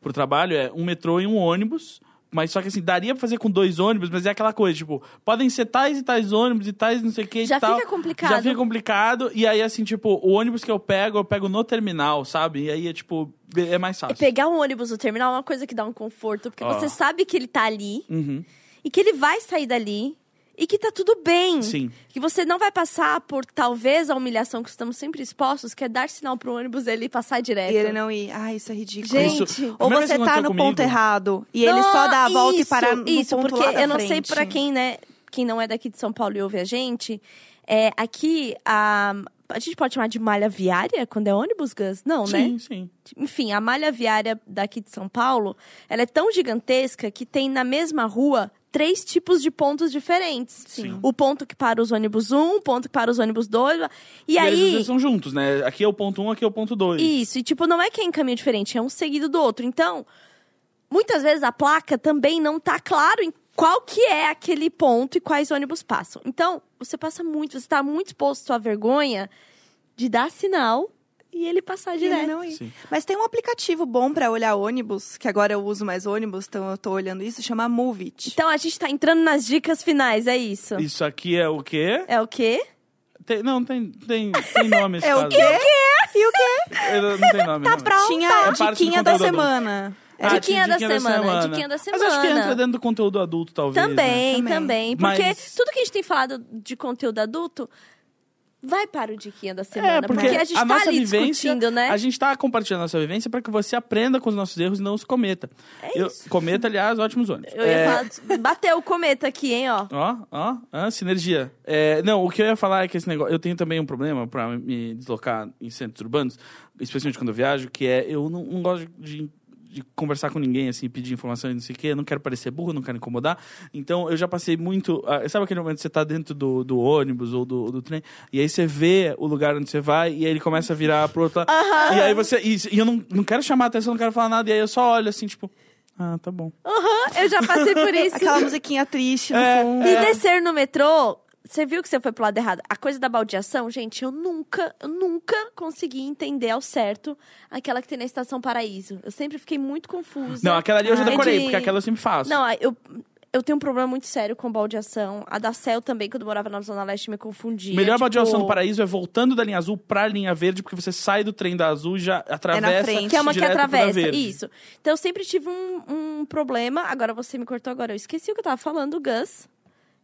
pro trabalho é um metrô e um ônibus, Mas só que assim, daria pra fazer com dois ônibus, mas é aquela coisa, tipo, podem ser tais e tais ônibus e tais não sei o que e Já tal. fica complicado. Já fica complicado. E aí, assim, tipo, o ônibus que eu pego, eu pego no terminal, sabe? E aí é tipo, é mais fácil. Pegar um ônibus no terminal é uma coisa que dá um conforto, porque Ó. você sabe que ele tá ali Uhum. e que ele vai sair dali e que tá tudo bem. Sim. Que você não vai passar por talvez a humilhação que estamos sempre expostos, que é dar sinal pro ônibus ele passar direto. E ele não ir. Ai, isso é ridículo. Gente, Isso- Ou vez você tá no comigo- ponto errado e ele só dá a volta e isso, para no Isso, ponto porque lá da eu não sei frente. pra quem, né, quem não é daqui de São Paulo e ouve a gente, é, aqui a, a gente pode chamar de malha viária quando é ônibus, Gus? Não, né? Sim, sim. Enfim, a malha viária daqui de São Paulo, ela é tão gigantesca que tem na mesma rua três tipos de pontos diferentes. Sim. O ponto que para os ônibus 1, o ponto que para os ônibus 2. E, E, eles aí. vezes são juntos, né? Aqui é o ponto um, aqui é o ponto dois. Isso, e tipo, não é que é em caminho diferente, é um seguido do outro. Então, muitas vezes a placa também não tá claro em qual que é aquele ponto e quais ônibus passam. Então, você passa muito, você tá muito exposto à vergonha de dar sinal e ele passar E ele direto. não ir. Sim. Mas tem um aplicativo bom pra olhar ônibus, que agora eu uso mais ônibus, então eu tô olhando isso, chama Move It. Então a gente tá entrando nas dicas finais, é isso. Isso aqui é o quê? É o quê? Tem- não, tem, tem, tem nome esse É o quê? E o quê? Eu- Não tem nome. Tá não. pronto. Tinha É a diquinha da semana. É, Ah, Diquinha tinha da semana, diquinha da Mas acho que semana. entra dentro do conteúdo adulto, talvez. né? Também, Também. também. Porque Mas- tudo que a gente tem falado de conteúdo adulto vai para o Diquinha da semana. É, porque, a gente a tá nossa ali vivência, discutindo, né? a gente tá compartilhando a nossa vivência para que você aprenda com os nossos erros e não os cometa. É Eu- isso. cometa, aliás, ótimos ônibus. Eu ia É, falar, bateu o cometa aqui, hein, ó. Ó, ó, ó, sinergia. É, não, o que eu ia falar é que esse negócio. Eu tenho também um problema pra me deslocar em centros urbanos, especialmente quando eu viajo, que é eu não, não gosto de, de conversar com ninguém, assim, pedir informação e não sei o quê. Não quero parecer burro, não quero incomodar. Então eu já passei muito. ah, sabe aquele momento que você tá dentro do, do ônibus ou do, do trem, e aí você vê o lugar onde você vai, e aí ele começa a virar pro outro lado. E aí você. E, e eu não, não quero chamar a atenção, não quero falar nada, e aí eu só olho assim, tipo. Ah, tá bom. Aham, eu já passei por isso. Aquela musiquinha triste no É, fundo. E descer no metrô, você viu que você foi pro lado errado. A coisa da baldeação, gente, eu nunca, eu nunca consegui entender ao certo aquela que tem na Estação Paraíso. Eu sempre fiquei muito confusa. Não, aquela ali eu já decorei, de- porque aquela eu sempre faço. Não, eu, eu tenho um problema muito sério com baldeação. A da Cel também, quando eu morava na Zona Leste, me confundia. Melhor tipo... baldeação do paraíso é voltando da linha azul pra linha verde, porque você sai do trem da azul e já atravessa. frente. Que é uma que atravessa, isso. Então eu sempre tive um, um problema. Agora você me cortou agora. Eu esqueci o que eu tava falando, Gus.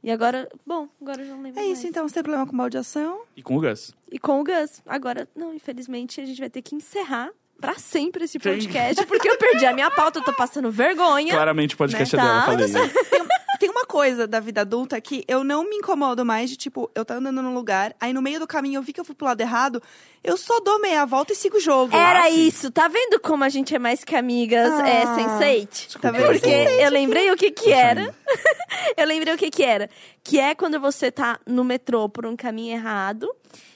E agora, bom, agora eu já não lembro É isso, mais. então. Você tem problema com baldeação? E com o Gus. E com o Gus. Agora, não, infelizmente, a gente vai ter que encerrar pra sempre esse podcast, porque eu perdi a minha pauta, eu tô passando vergonha. Claramente o podcast Né? é dela, Tá. falei. Tem uma coisa da vida adulta que eu não me incomodo mais de, tipo, eu tô andando num lugar, aí no meio do caminho eu vi que eu fui pro lado errado, eu só dou meia volta e sigo o jogo. Era Ah, sim. isso, tá vendo como a gente é mais que amigas, Ah. é, Sense8? Tá vendo? Porque Sense8 eu lembrei o que que era. eu lembrei o que que era. Que é quando você tá no metrô por um caminho errado,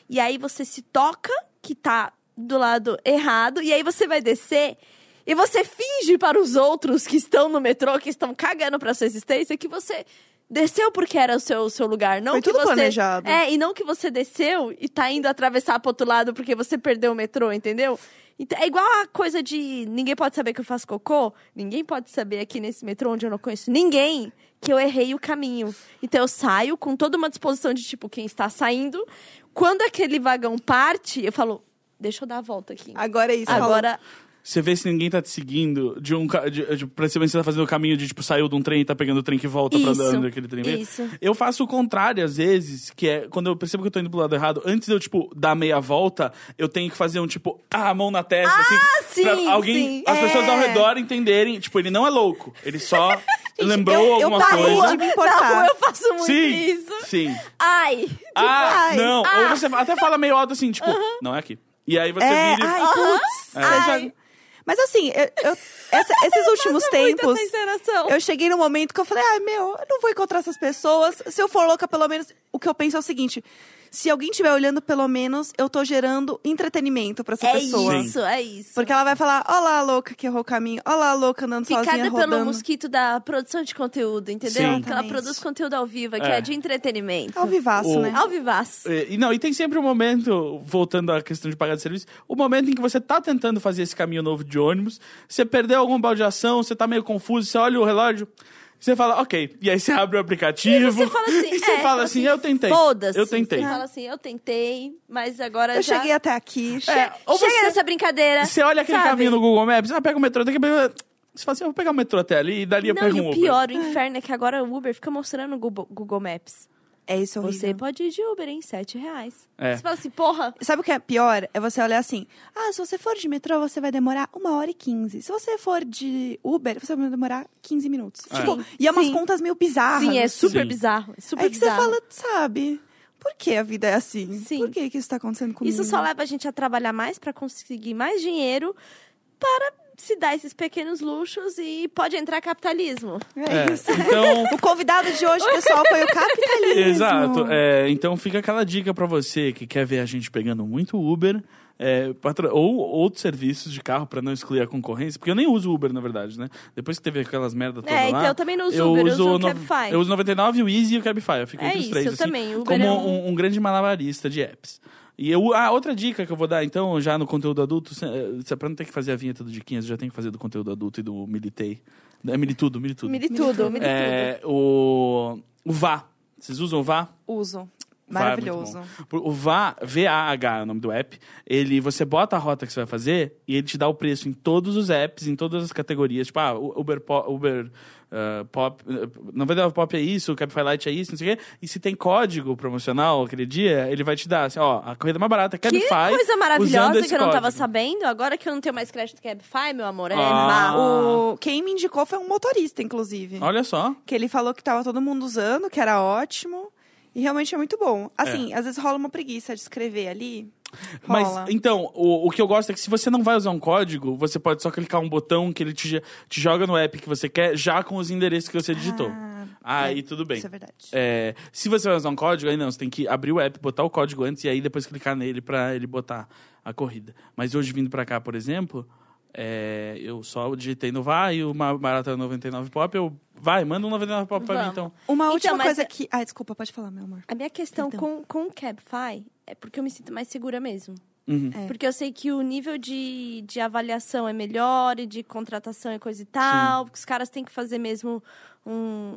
e aí você se toca que tá do lado errado, e aí você vai descer, e você finge para os outros que estão no metrô, que estão cagando pra sua existência, que você desceu porque era o seu, seu lugar. Não Foi que tudo você... planejado. É, e não que você desceu e tá indo atravessar pro outro lado porque você perdeu o metrô, entendeu? Então, é igual a coisa de ninguém pode saber que eu faço cocô, ninguém pode saber aqui nesse metrô onde eu não conheço ninguém que eu errei o caminho. Então eu saio com toda uma disposição de tipo quem está saindo. Quando aquele vagão parte, eu falo, deixa eu dar a volta aqui. Agora é isso. falou. Você vê se ninguém tá te seguindo de um. ca- De, de, pra cima, você tá fazendo o caminho de, tipo, saiu de um trem e tá pegando o trem que volta pra Isso, andar naquele trem mesmo. isso. Eu faço o contrário, às vezes, que é quando eu percebo que eu tô indo pro lado errado, antes de eu, tipo, dar meia volta, eu tenho que fazer um, tipo, ah, a mão na testa, assim. sim, pra alguém. sim. As pessoas ao É. redor entenderem, tipo, ele não é louco. Ele só lembrou eu- eu alguma parei coisa. de me na importar. rua eu faço muito Sim, isso. sim. Ai, ah, ai, não. ah. Ou você até fala meio alto assim, tipo, não é aqui. E aí você É, vira. e- ai, putz. É. Ai. Mas assim, eu- eu- essa- esses últimos tempos, eu cheguei num momento que eu falei, ai, meu, eu não vou encontrar essas pessoas. Se eu for louca, pelo menos, o que eu penso é o seguinte. Se alguém estiver olhando, pelo menos eu tô gerando entretenimento pra essa É pessoa. isso, é isso. Porque ela vai falar, olha lá a louca que errou o caminho, olha lá a louca andando sozinha Picada pelo rodando. mosquito da produção de conteúdo, entendeu? Sim. Que ela produz conteúdo ao vivo, que É. é de entretenimento. Ao vivaço, O- né? Ao vivaço. É, E não, e tem sempre um momento, voltando à questão de pagar de serviço, o momento em que você tá tentando fazer esse caminho novo de ônibus, você perdeu alguma baldeação, você tá meio confuso, você olha o relógio, você fala, ok. E aí você abre o aplicativo. E você fala assim, e você é, fala assim, eu tentei. Foda-se. Eu tentei. Você fala assim, eu tentei, mas agora Eu já... cheguei até aqui. É, ou Chega você- nessa brincadeira. Você olha aquele sabe? caminho no Google Maps, ah, pega o metrô, daqui. Você fala assim, eu vou pegar o metrô até ali e dali eu Não, pego e um o Uber. pior, o inferno é que agora o Uber fica mostrando no Google, Google Maps. É isso horrível. Você pode ir de Uber em sete reais. É. Você fala assim, porra, Sabe o que é pior? É você olhar assim, ah, se você for de metrô, você vai demorar uma hora e quinze. Se você for de Uber, você vai demorar 15 minutos. É. Tipo, e é umas sim. contas meio bizarras. sim, é assim. super Sim. bizarro. É super Aí que você bizarro. fala, sabe, por que a vida é assim? Sim. Por que, que isso tá acontecendo comigo? Isso só leva a gente a trabalhar mais pra conseguir mais dinheiro para se dar esses pequenos luxos e pode entrar capitalismo. É, É, isso. então. O convidado de hoje, pessoal, foi o capitalismo. Exato. É, então fica aquela dica pra você que quer ver a gente pegando muito Uber. é, patro- ou outros serviços de carro pra não excluir a concorrência, porque eu nem uso Uber, na verdade, né? Depois que teve aquelas merda toda É, lá. então eu também não uso Uber, eu uso o Cabify. Eu uso 99, o Easy e o Cabify. Eu fico É entre os isso, três, eu assim, também. Uber como é um... um- um grande malabarista de apps. E eu, ah, outra dica que eu vou dar, então, já no conteúdo adulto, se- pra não ter que fazer a vinheta do Diquinhas, já tenho que fazer do conteúdo adulto e do Militei. É Militudo, Militudo. Mire tudo, mire tudo. É, o, o VA. Vocês usam o VA? Uso. VA é Maravilhoso. bom. O VA, VAH é o nome do app. Ele, você bota a rota que você vai fazer e ele te dá o preço em todos os apps, em todas as categorias. Tipo, ah, o Uber, Uber ah, Pop, uh, 99 Pop é isso, o Cabify Lite é isso, não sei o quê. E se tem código promocional aquele dia, ele vai te dar assim, ó, a corrida mais barata é Que Cabify. coisa usando maravilhosa esse que eu não tava código. sabendo. Agora que eu não tenho mais crédito Cabify, meu amor, é Ah. O... Quem me indicou foi um motorista, inclusive. Olha só. Que ele falou que tava todo mundo usando, que era ótimo. E realmente é muito bom. Assim, às vezes rola uma preguiça de escrever ali. Mas, Rola. então, o, o que eu gosto é que se você não vai usar um código, você pode só clicar um botão que ele te, te joga no app que você quer, já com os endereços que você digitou. Ah, Aí é, tudo bem. Isso é verdade. É, se você vai usar um código, aí não, você tem que abrir o app, botar o código antes e aí depois clicar nele pra ele botar a corrida. Mas hoje vindo pra cá, por exemplo, é, eu só digitei no vai e o ma- barato é 99 pop, eu vai, manda um 99 pop pra mim então. Uma Então, última mas coisa é- que. Ah, desculpa, pode falar, meu amor. A minha questão Então. com, com o Cabify é porque eu me sinto mais segura mesmo. Uhum. É. Porque eu sei que o nível de, de avaliação é melhor e de contratação e coisa e tal. Porque os caras têm que fazer mesmo um.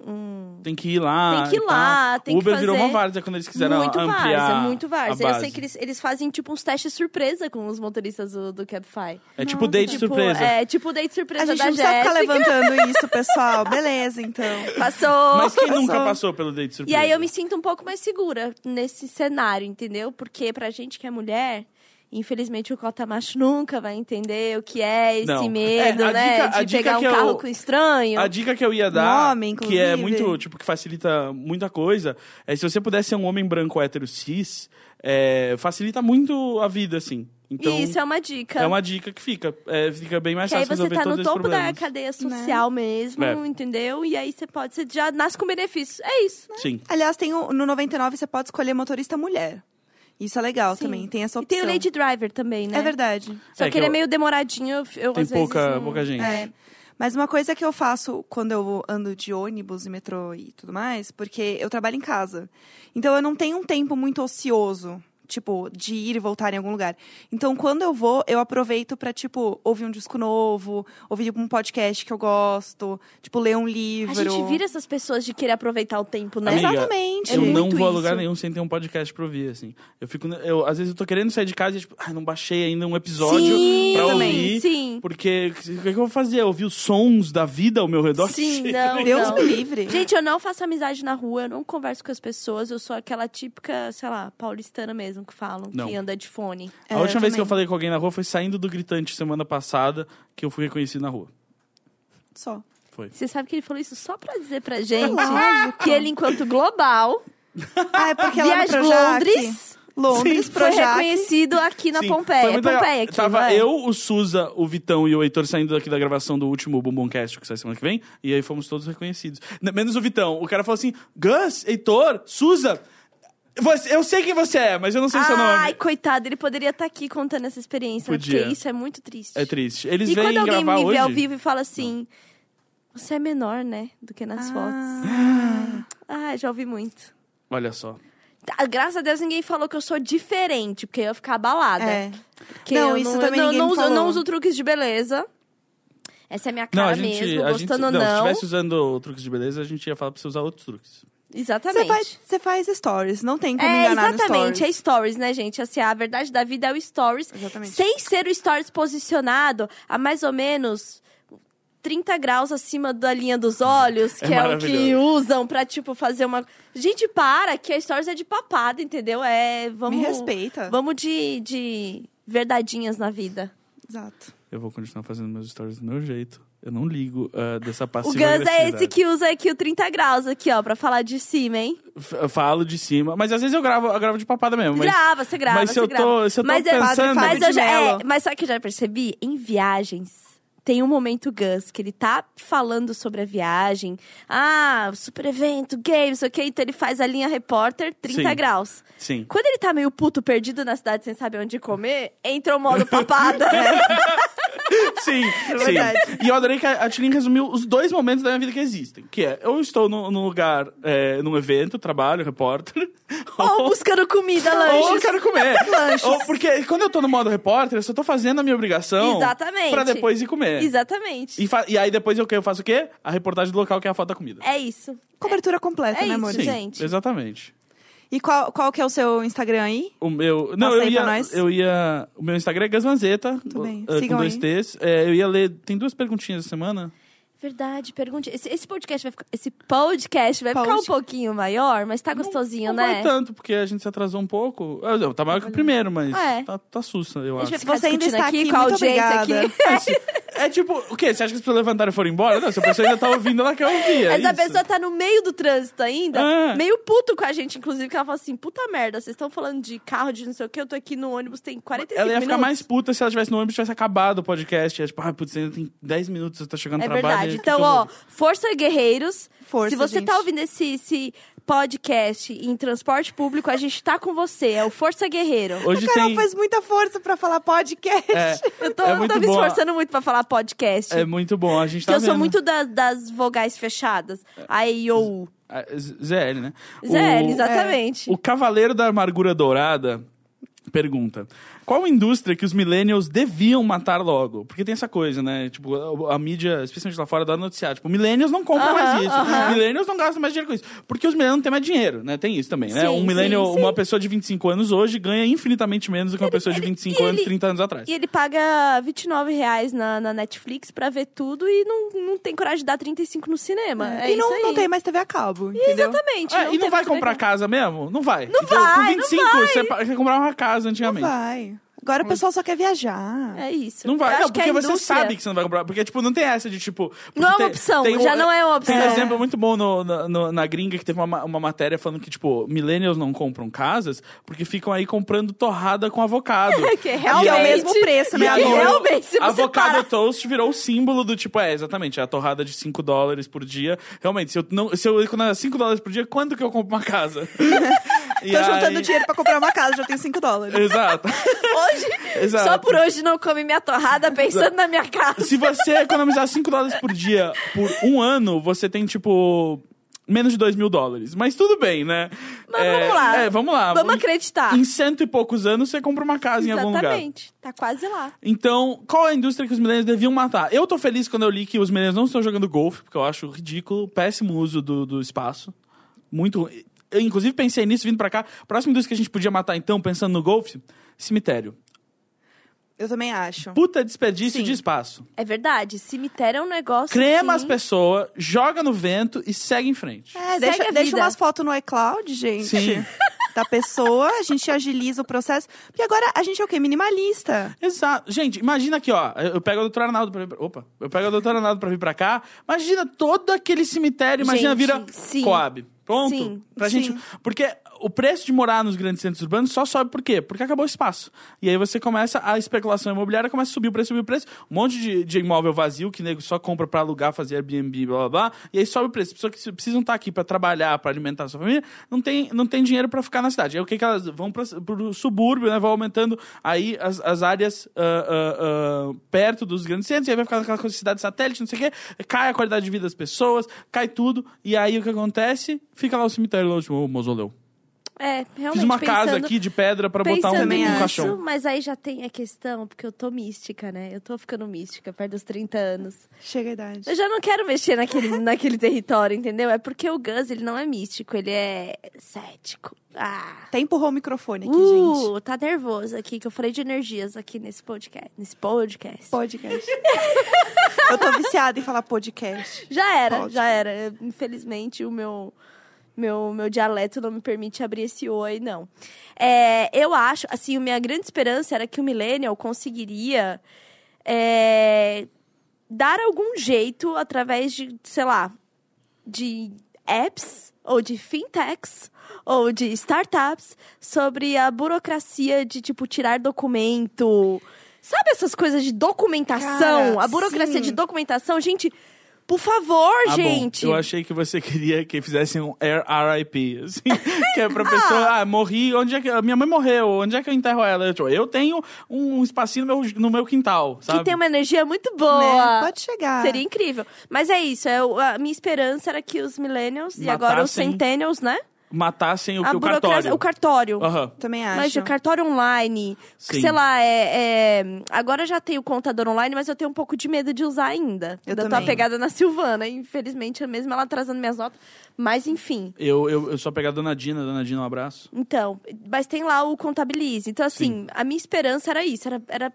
um... Tem que ir lá. Tem que ir e lá, tem o que Uber virou uma fazer várzea quando eles quiseram muito ampliar várzea, muito várzea. a Eu sei que eles, eles fazem tipo uns testes surpresa com os motoristas do, do Cabify. É tipo Nossa. date Tipo, surpresa. É, tipo date A surpresa gente da não precisa ficar levantando isso, pessoal. Beleza, então. Passou. Mas quem nunca Passou. passou pelo date E surpresa? aí eu me sinto um pouco mais segura nesse cenário, entendeu? Porque pra gente que é mulher, infelizmente o cota macho nunca vai entender o que é esse Não. medo, É, a né? dica- a de dica pegar um que eu- carro com estranho. A dica que eu ia dar, homem, que é muito, tipo, que facilita muita coisa, é se você pudesse ser um homem branco hétero cis, é, facilita muito a vida, assim. Então, isso é uma dica. é uma dica que fica. é, fica bem mais que aí fácil você resolver tá todos no esses topo da problemas. cadeia social mesmo, É. entendeu? E aí você pode, você já nasce com benefícios. É isso. Sim. Aliás, tem o- no 99 você pode escolher motorista mulher. Isso é legal Sim. também, tem essa E opção. tem o Lady Driver também, né? É verdade. Só É, que, que ele é eu- meio demoradinho, eu, eu Tem às pouca, vezes não- pouca gente. É. Mas uma coisa que eu faço quando eu ando de ônibus e metrô e tudo mais, porque eu trabalho em casa. Então eu não tenho um tempo muito ocioso, tipo, de ir e voltar em algum lugar. Então quando eu vou, eu aproveito pra, tipo, ouvir um disco novo, ouvir um podcast que eu gosto, tipo, ler um livro. A gente vira essas pessoas de querer aproveitar o tempo, né? Amiga, Exatamente. Eu É não vou a lugar nenhum sem ter um podcast pra ouvir, assim. Eu fico. Eu, às vezes eu tô querendo sair de casa e, tipo, ai, não baixei ainda um episódio Sim, pra também, ouvir. sim. Porque o que, que eu vou fazer? Ouvir os sons da vida ao meu redor? Sim, não. Deus me livre. Gente, eu não faço amizade na rua, eu não converso com as pessoas, eu sou aquela típica, sei lá, paulistana mesmo que falam, Não. que anda de fone. É, A última eu vez que eu falei com alguém na rua foi saindo do gritante semana passada que eu fui reconhecido na rua. Só. Foi. Você sabe que ele falou isso só pra dizer pra gente Lógico. que ele, enquanto global, Ah, é porque ela viaja. Londres, Londres, Sim. foi Projac. reconhecido aqui na Sim, Pompeia. foi É muito legal. Pompeia aqui, Tava é? eu, o Suza, o Vitão e o Heitor saindo daqui da gravação do último Bumbumcast, que sai semana que vem, e aí fomos todos reconhecidos. Menos o Vitão. O cara falou assim: Gus, Heitor, Suza. Você- eu sei quem você é, mas eu não sei seu Ai, nome. coitado, ele poderia estar aqui contando essa experiência? Podia. porque isso é muito triste. É triste. Eles E vêm quando alguém gravar me hoje. vê ao vivo e fala assim, você é menor, né, do que nas fotos. Ah, já ouvi muito. Olha só. Tá, Graças a Deus ninguém falou que eu sou diferente, porque eu ia ficar abalada. É. Não, eu isso não, também eu não, ninguém não uso, eu não falou. uso truques de beleza. Essa é a minha Não, cara a gente. mesmo, a gente gostando ou não, se não. estivesse usando truques de beleza, a gente ia falar pra você usar outros truques. Exatamente. Você faz, você faz stories, não tem como É, enganar no exatamente, é stories. né, gente? Assim, a verdade da vida é o stories. Exatamente. Sem ser o stories posicionado a mais ou menos 30 graus acima da linha dos olhos, É que é, o que usam pra, tipo, fazer uma. Gente, para, que a stories é de papada, entendeu? É. Vamos, Me respeita. Vamos de, de verdadinhas na vida. Exato. Eu vou continuar fazendo meus stories do meu jeito. Eu não ligo ah, dessa O passiva Gans é esse que usa aqui o 30 graus, aqui, ó, pra falar de cima, hein? F- falo de cima, mas às vezes eu gravo, eu gravo de papada mesmo. Mas, grava, você grava, mas se eu grava. tô, se eu tô Mas eu- pensando... Mas, eu já, é, mas só que eu já percebi, em viagens, tem um momento Gus, que ele tá falando sobre a viagem. Ah, super evento, games, ok? Então ele faz a linha repórter 30 Sim. graus. Sim. Quando ele tá meio puto, perdido na cidade, sem saber onde comer, entra o modo papada. Sim, É sim. verdade. E eu adorei que a a Tilin resumiu os dois momentos da minha vida que existem. Que é, eu estou no- num lugar, é, num evento, trabalho, repórter. Ou buscando comida, Ou eu lanches. quero comer. Ou porque quando eu tô no modo repórter, eu só tô fazendo a minha obrigação. Exatamente. Pra depois ir comer. Exatamente. E, fa- e aí depois eu, eu faço o quê? A reportagem do local, que é a foto da comida. É isso. Cobertura completa, É né, isso, amor? Sim, gente. exatamente. E qual, qual que é o seu Instagram aí? O meu. Não, Passa eu ia, nós. eu ia. O meu Instagram é Gasmanzeta. Muito bem. Sigam com dois aí. T's. É, eu ia ler. Tem duas perguntinhas essa semana. Verdade, pergunte. Esse, esse podcast vai ficar, esse podcast vai ficar um pouquinho maior, mas tá gostosinho, não né? vai tanto, porque a gente se atrasou um pouco. Ah, não, Tá maior que o primeiro, mas É. tá, tá sussa, eu acho. Você ainda está aqui aqui, com a muito audiência obrigada. aqui. É tipo, o quê? Você acha que as pessoas levantaram e foram embora? Não, se a pessoa ainda tá ouvindo, ela quer ouvir. É Essa isso. pessoa tá no meio do trânsito ainda, É. meio puto com a gente, inclusive, que ela fala assim, puta merda, vocês estão falando de carro, de não sei o que, eu tô aqui no ônibus, tem 45 Ela ia minutos. ficar mais puta se ela tivesse no ônibus e tivesse acabado o podcast. É tipo, ah, putz, ainda tem 10 minutos, você tá chegando no É trabalho. verdade. E o que Então, ó, força guerreiros. Força, Se você gente. tá ouvindo esse, esse podcast em transporte público, a gente tá com você. É o Força Guerreiro. Hoje A Carol tem. faz muita força pra falar podcast. É, Eu tô, é eu tô me esforçando muito pra falar podcast. É muito bom, a gente tá eu sou vendo. muito da- das vogais fechadas. Aí, ou. Ah, Z- ZL, né? ZL, O- exatamente. O Cavaleiro da Amargura Dourada pergunta: Qual indústria que os millennials deviam matar logo? Porque tem essa coisa, né? Tipo, a, a mídia, especialmente lá fora, dá noticiário. Tipo, millennials não compram Aham, mais isso. aham. Millennials não gastam mais dinheiro com isso. Porque os millennials não têm mais dinheiro, né? Tem isso também, né? Sim, um millennial, sim, sim. uma pessoa de 25 anos hoje ganha infinitamente menos do que uma pessoa de ele- 25 e anos, ele- 30 anos atrás. E ele paga 29 reais na, na Netflix pra ver tudo e não, não tem coragem de dar 35 no cinema. É, e não, aí. não tem mais TV a cabo, entendeu? Exatamente. É, e não vai comprar casa mesmo? Não vai. Não Então, vai, Por não 25, vai. Você, você comprava uma casa Não antigamente. vai. Agora o pessoal só quer viajar. É isso. Não vai, não, porque a você indústria- sabe que você não vai comprar. Porque, tipo, não tem essa de, tipo... Não é uma tem- opção, tem já não é uma opção. Tem um exemplo muito bom no, na- no- na gringa que teve uma, ma- uma matéria falando que, tipo, millennials não compram casas porque ficam aí comprando torrada com avocado. Que É realmente... o mesmo preço, né, E amor? Realmente, se você avocado parar- toast virou o símbolo do tipo, é, exatamente, a torrada de 5 dólares por dia. Realmente, se eu não, se eu economizar 5 dólares por dia, quanto que eu compro uma casa? E Tô juntando aí- dinheiro pra comprar uma casa, já tenho 5 dólares. Exato. Hoje, Exato. só por hoje não come minha torrada pensando na minha casa. Se você economizar 5 dólares por dia por um ano, você tem, tipo, menos de 2 mil dólares. Mas tudo bem, né? Mas É, vamos lá. É, vamos lá. Vamos acreditar. Em cento e poucos anos, você compra uma casa em algum lugar. Exatamente. Tá quase lá. Então, qual é a indústria que os millennials deviam matar? Eu tô feliz quando eu li que os millennials não estão jogando golfe, porque eu acho ridículo, péssimo uso do, do espaço. Muito ruim. Eu, inclusive, pensei nisso vindo pra cá. Próxima indústria que a gente podia matar, então, pensando no golfe, cemitério. Eu também acho. Puta desperdício Sim. de espaço. É verdade. Cemitério é um negócio. Crema as pessoas, joga no vento e segue em frente. É, Segue deixa, a deixa vida. umas fotos no iCloud, gente. Sim. Da pessoa, a gente agiliza o processo. Porque agora a gente é o quê? Minimalista. Exato. Gente, imagina aqui, ó. Eu pego o doutor Arnaldo pra vir pra... Opa. Eu pego o doutor Arnaldo pra vir pra cá. Imagina todo aquele cemitério. Imagina Gente, vira sim. Coab. Pronto. Sim, pra sim. gente. Porque o preço de morar nos grandes centros urbanos só sobe por quê? Porque acabou o espaço. E aí você começa, a especulação imobiliária começa a subir o preço, subir o preço. Um monte de, de imóvel vazio que nego só compra pra alugar, fazer Airbnb, blá blá blá. E aí sobe o preço. Pessoas que precisam estar aqui pra trabalhar, pra alimentar a sua família, não tem, não tem dinheiro pra ficar na cidade. Aí o que, que elas vão pra, pro subúrbio, né? Vão aumentando aí as, as áreas ah, ah, ah, perto dos grandes centros, e aí vai ficar aquela cidade satélite, não sei o quê. Cai a qualidade de vida das pessoas, cai tudo. E aí o que acontece? Fica lá o cemitério, lá o mausoléu. É, realmente Fiz uma casa pensando- aqui de pedra pra botar um, Pensando um nisso, caixão. mas aí já tem a questão, porque eu tô mística, né? Eu tô ficando mística, perto dos 30 anos. Chega a idade. Eu já não quero mexer naquele, naquele território, entendeu? É porque o Gus, ele não é místico, ele é cético. Ah. Até empurrou o microfone aqui, gente. Uh, tá nervoso aqui, que eu falei de energias aqui nesse podcast. Nesse podcast. Podcast. eu tô viciada em falar podcast. Já era, Pode. já era. Infelizmente, o meu, meu, meu dialeto não me permite abrir esse oi, não. É, eu acho, assim, a minha grande esperança era que o Millennial conseguiria é, dar algum jeito através de, sei lá, de apps ou de fintechs ou de startups sobre a burocracia de, tipo, tirar documento. Sabe essas coisas de documentação? Cara, a burocracia sim. de documentação, gente. Por favor, Ah, gente. Bom, eu achei que você queria que fizessem um RIP, assim, que é pra pessoa, ah, morri, onde é que... a Minha mãe morreu, onde é que eu enterro ela? Eu, tipo, eu tenho um espacinho no meu, no meu quintal, sabe? Que tem uma energia muito boa. Né? Pode chegar. Seria incrível. Mas é isso. É, a minha esperança era que os millennials e agora os Matassem centennials, né? Matassem o, a que, o cartório. O cartório. Aham. Também acho. Mas o cartório online, Sim. sei lá, é, é- Agora já tenho contador online, mas eu tenho um pouco de medo de usar ainda. Eu Ainda tô também. apegada na Silvana. Infelizmente, mesmo ela atrasando minhas notas. Mas enfim. Eu, eu, eu sou apegado à Dona Dina, Dona Dina, um abraço. Então, mas tem lá o contabilize. Então, assim, a minha esperança era isso, era, era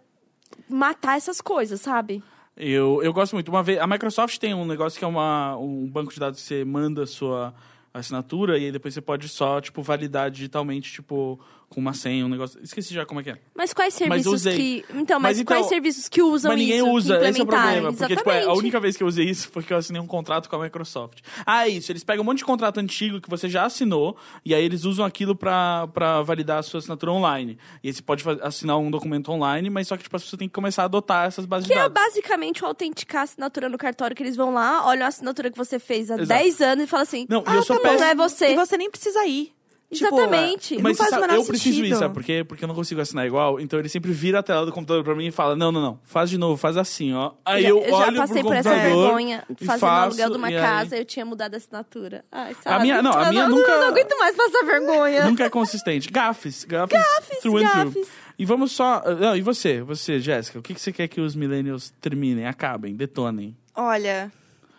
matar essas coisas, sabe? Eu, eu gosto muito. Uma vez, a Microsoft tem um negócio que é uma, um banco de dados que você manda a sua assinatura e aí depois você pode só, tipo, validar digitalmente, tipo, com uma senha, um negócio. Esqueci já como é que é. Mas quais Mas serviços usei. que. Então, mas, Mas então- quais serviços que usam Mas ninguém isso? que usa, esse é o problema. Porque, tipo, é, a única vez que eu usei isso foi que eu assinei um contrato com a Microsoft. Ah, é isso. Eles pegam um monte de contrato antigo que você já assinou, e aí eles usam aquilo pra, pra validar a sua assinatura online. E aí você pode assinar um documento online, mas só que, tipo, você tem que começar a adotar essas bases Que de é dados. basicamente o autenticar a assinatura no cartório, que eles vão lá, olham a assinatura que você fez há Exato. 10 anos e falam assim: Não, ah, eu sou tá bom, péssimo. não é você. E você nem precisa ir. Tipo, Exatamente. não Mas faz você o sabe, menor eu preciso sentido. isso, sabe por quê? Porque eu não consigo assinar igual. Então ele sempre vira a tela do computador pra mim e fala: Não, não, não, faz de novo, faz assim, ó. Aí eu, eu já olho passei pro por essa vergonha fazendo faço, aluguel de uma e aí- casa, eu tinha mudado a assinatura. Ai, A sabe? minha- não, a Eu minha não, nunca- Eu não aguento mais passar vergonha. Nunca é consistente. Gafes, gafes, through and through. gafes. E vamos só. Não, e você, você, Jéssica, o que, que você quer que os millennials terminem, acabem, detonem? Olha,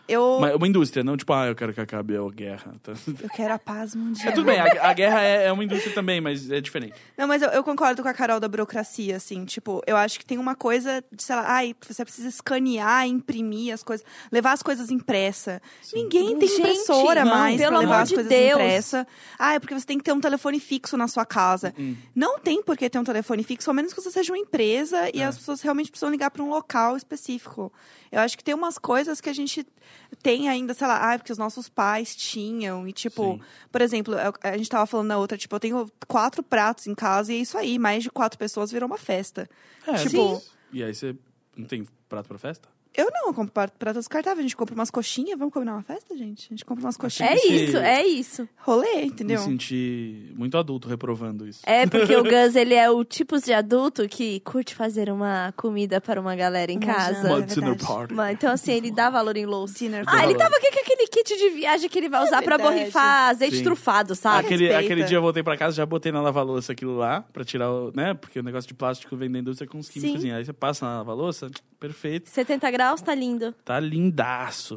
eu, Uma, uma indústria, não tipo, ah, eu quero que acabe a guerra. eu quero a paz mundial. É tudo bem, a, a guerra é, é uma indústria também, mas é diferente. Não, mas eu, eu concordo com a Carol da burocracia, assim. Tipo, eu acho que tem uma coisa de, sei lá, ai, você precisa escanear, imprimir as coisas, levar as coisas impressa. Ninguém tem Gente, impressora não, mais pra pelo levar amor as de coisas Deus. impressa. Ah, é porque você tem que ter um telefone fixo na sua casa. Hum. Não tem por que ter um telefone fixo, ao menos que você seja uma empresa e É. as pessoas realmente precisam ligar para um local específico. Eu acho que tem umas coisas que a gente tem ainda, sei lá, ah, porque os nossos pais tinham. E, tipo, Sim. por exemplo, a gente tava falando na outra, tipo, eu tenho quatro pratos em casa e é isso aí, mais de quatro pessoas virou uma festa. É, Tipo- sim. E aí você não tem prato pra festa? Eu não, eu compro pra- pratos descartáveis. A gente compra umas coxinhas. Vamos combinar uma festa, gente? A gente compra umas coxinhas. É isso, é isso. Rolê, entendeu? Me senti muito adulto reprovando isso. É porque o Gus, ele é o tipo de adulto que curte fazer uma comida para uma galera em casa. Uma é dinner party. Mas, Então, assim, ele dá valor em louça. Dinner Ah, ele tava aqui com aquele kit de viagem que ele vai usar pra verdade. borrifar azeite Sim. trufado, sabe? Aquele, respeita. aquele dia eu voltei pra casa, já botei na lava-louça aquilo lá, pra tirar o. né? Porque o negócio de plástico vem da indústria com os químicos. Aí você passa na lava-louça, perfeito. 70 graus, tá lindo. Tá lindaço.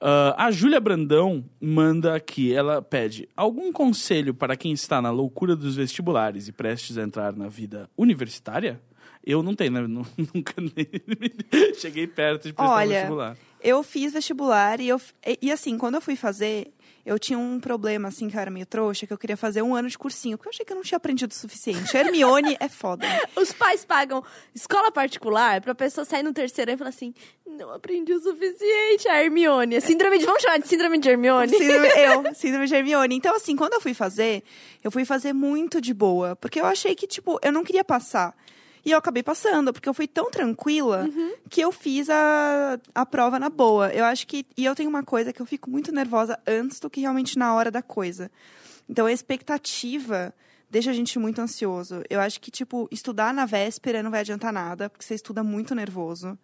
Ah, a Júlia Brandão manda aqui, ela pede algum conselho para quem está na loucura dos vestibulares e prestes a entrar na vida universitária? Eu não tenho, né? Nu- Nunca nem cheguei perto de prestar Olha, vestibular. Eu fiz vestibular e, eu, e, e assim, quando eu fui fazer, eu tinha um problema, assim, que eu era meio trouxa, que eu queria fazer um ano de cursinho, porque eu achei que eu não tinha aprendido o suficiente. Hermione é foda. Os pais pagam escola particular pra pessoa sair no terceiro ano e falar assim: não aprendi o suficiente. A Hermione. A síndrome de. Vamos chamar de síndrome de Hermione? Síndrome, eu, síndrome de Hermione. Então, assim, quando eu fui fazer, eu fui fazer muito de boa. Porque eu achei que, tipo, eu não queria passar. E eu acabei passando, porque eu fui tão tranquila que eu fiz a, a prova na boa. Eu acho que. E eu tenho uma coisa que eu fico muito nervosa antes do que realmente na hora da coisa. Então, a expectativa deixa a gente muito ansioso. Eu acho que, tipo, estudar na véspera não vai adiantar nada, porque você estuda muito nervoso.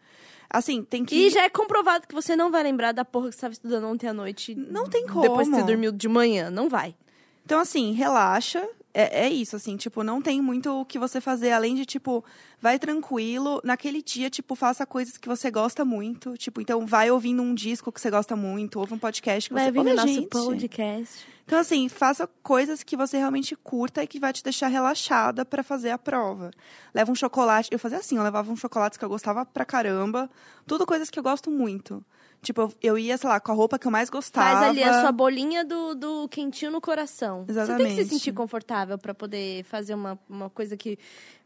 Assim, tem que. E já é comprovado que você não vai lembrar da porra que você estava estudando ontem à noite. Não tem como. Depois que você dormiu de manhã. Não vai. Então, assim, relaxa. É, é isso, assim, tipo, não tem muito o que você fazer, além de, tipo, vai tranquilo. Naquele dia, tipo, faça coisas que você gosta muito. Tipo, então vai ouvindo um disco que você gosta muito, ouve um podcast que Vai você ouve no nosso gente. podcast. Então, assim, faça coisas que você realmente curta e que vai te deixar relaxada pra fazer a prova. Leva um chocolate. Eu fazia assim, eu levava um chocolate que eu gostava pra caramba. Tudo coisas que eu gosto muito. Tipo, eu- ia, sei lá, com a roupa que eu mais gostava. Faz ali a sua bolinha do, do quentinho no coração. Você tem que se Exatamente. sentir confortável pra poder fazer uma, uma coisa que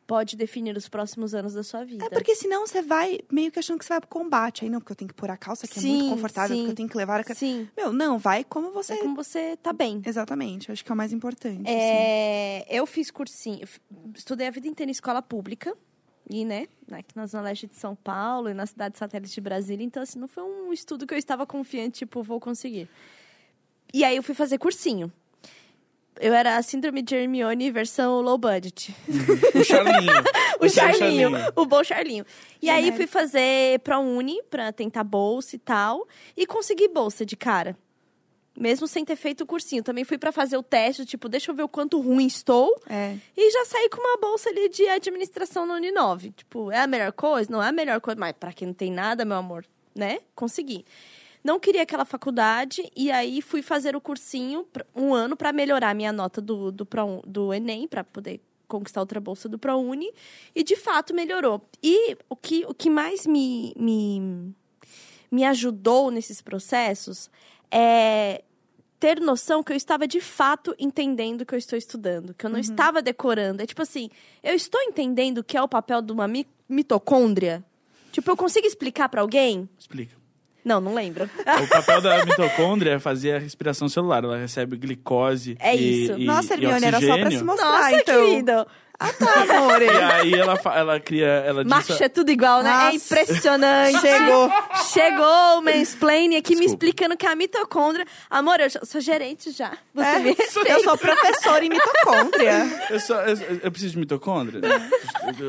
pode definir os próximos anos da sua vida. É porque senão você vai meio que achando que você vai pro combate. Aí não, porque eu tenho que pôr a calça que é Sim, muito confortável, sim. porque eu tenho que levar a... Sim. Meu, não, vai como você... É como você tá bem. Exatamente, acho que é o mais importante. assim. É, eu fiz cursinho, estudei a vida inteira em escola pública. E, né, aqui na Zona Leste de São Paulo e na cidade satélite de Brasília. Então, assim, não foi um estudo que eu estava confiante, tipo, vou conseguir. E aí eu fui fazer cursinho. Eu era a síndrome de Hermione versão low budget. O Charlinho. o é Charlinho, o bom Charlinho. E aí Verdade. fui fazer pra Uni, pra tentar bolsa e tal. E consegui bolsa de cara. Mesmo sem ter feito o cursinho. Também fui pra fazer o teste, tipo, deixa eu ver o quanto ruim estou. É. E já saí com uma bolsa ali de administração na Uninove. Tipo, é a melhor coisa? Não é a melhor coisa, mas pra quem não tem nada, meu amor, né? Consegui. Não queria aquela faculdade e aí fui fazer o cursinho um ano pra melhorar a minha nota do, do, Pro- do Enem, pra poder conquistar outra bolsa do ProUni. E de fato melhorou. E o que, o que mais me, me, me ajudou nesses processos é ter noção que eu estava de fato entendendo o que eu estou estudando, que eu não estava decorando. É tipo assim, eu estou entendendo o que é o papel de uma mi- mitocôndria? Tipo, eu consigo explicar pra alguém? Explica. Não, não lembro. O papel da mitocôndria é fazer a respiração celular. Ela recebe glicose É e, isso. e, Nossa, e Hermione, era só pra oxigênio. se mostrar, Nossa, então. querido. Ah, tá, amor. E aí ela, fa- ela cria... Ela diz... Macho é tudo igual, né? Nossa. É impressionante. Chegou. Chegou o mansplaining aqui me Desculpa. explicando que a mitocôndria... Amor, eu já- sou gerente já. Você É, me respeita. eu sou professora em mitocôndria. Eu, só, eu, eu preciso de mitocôndria.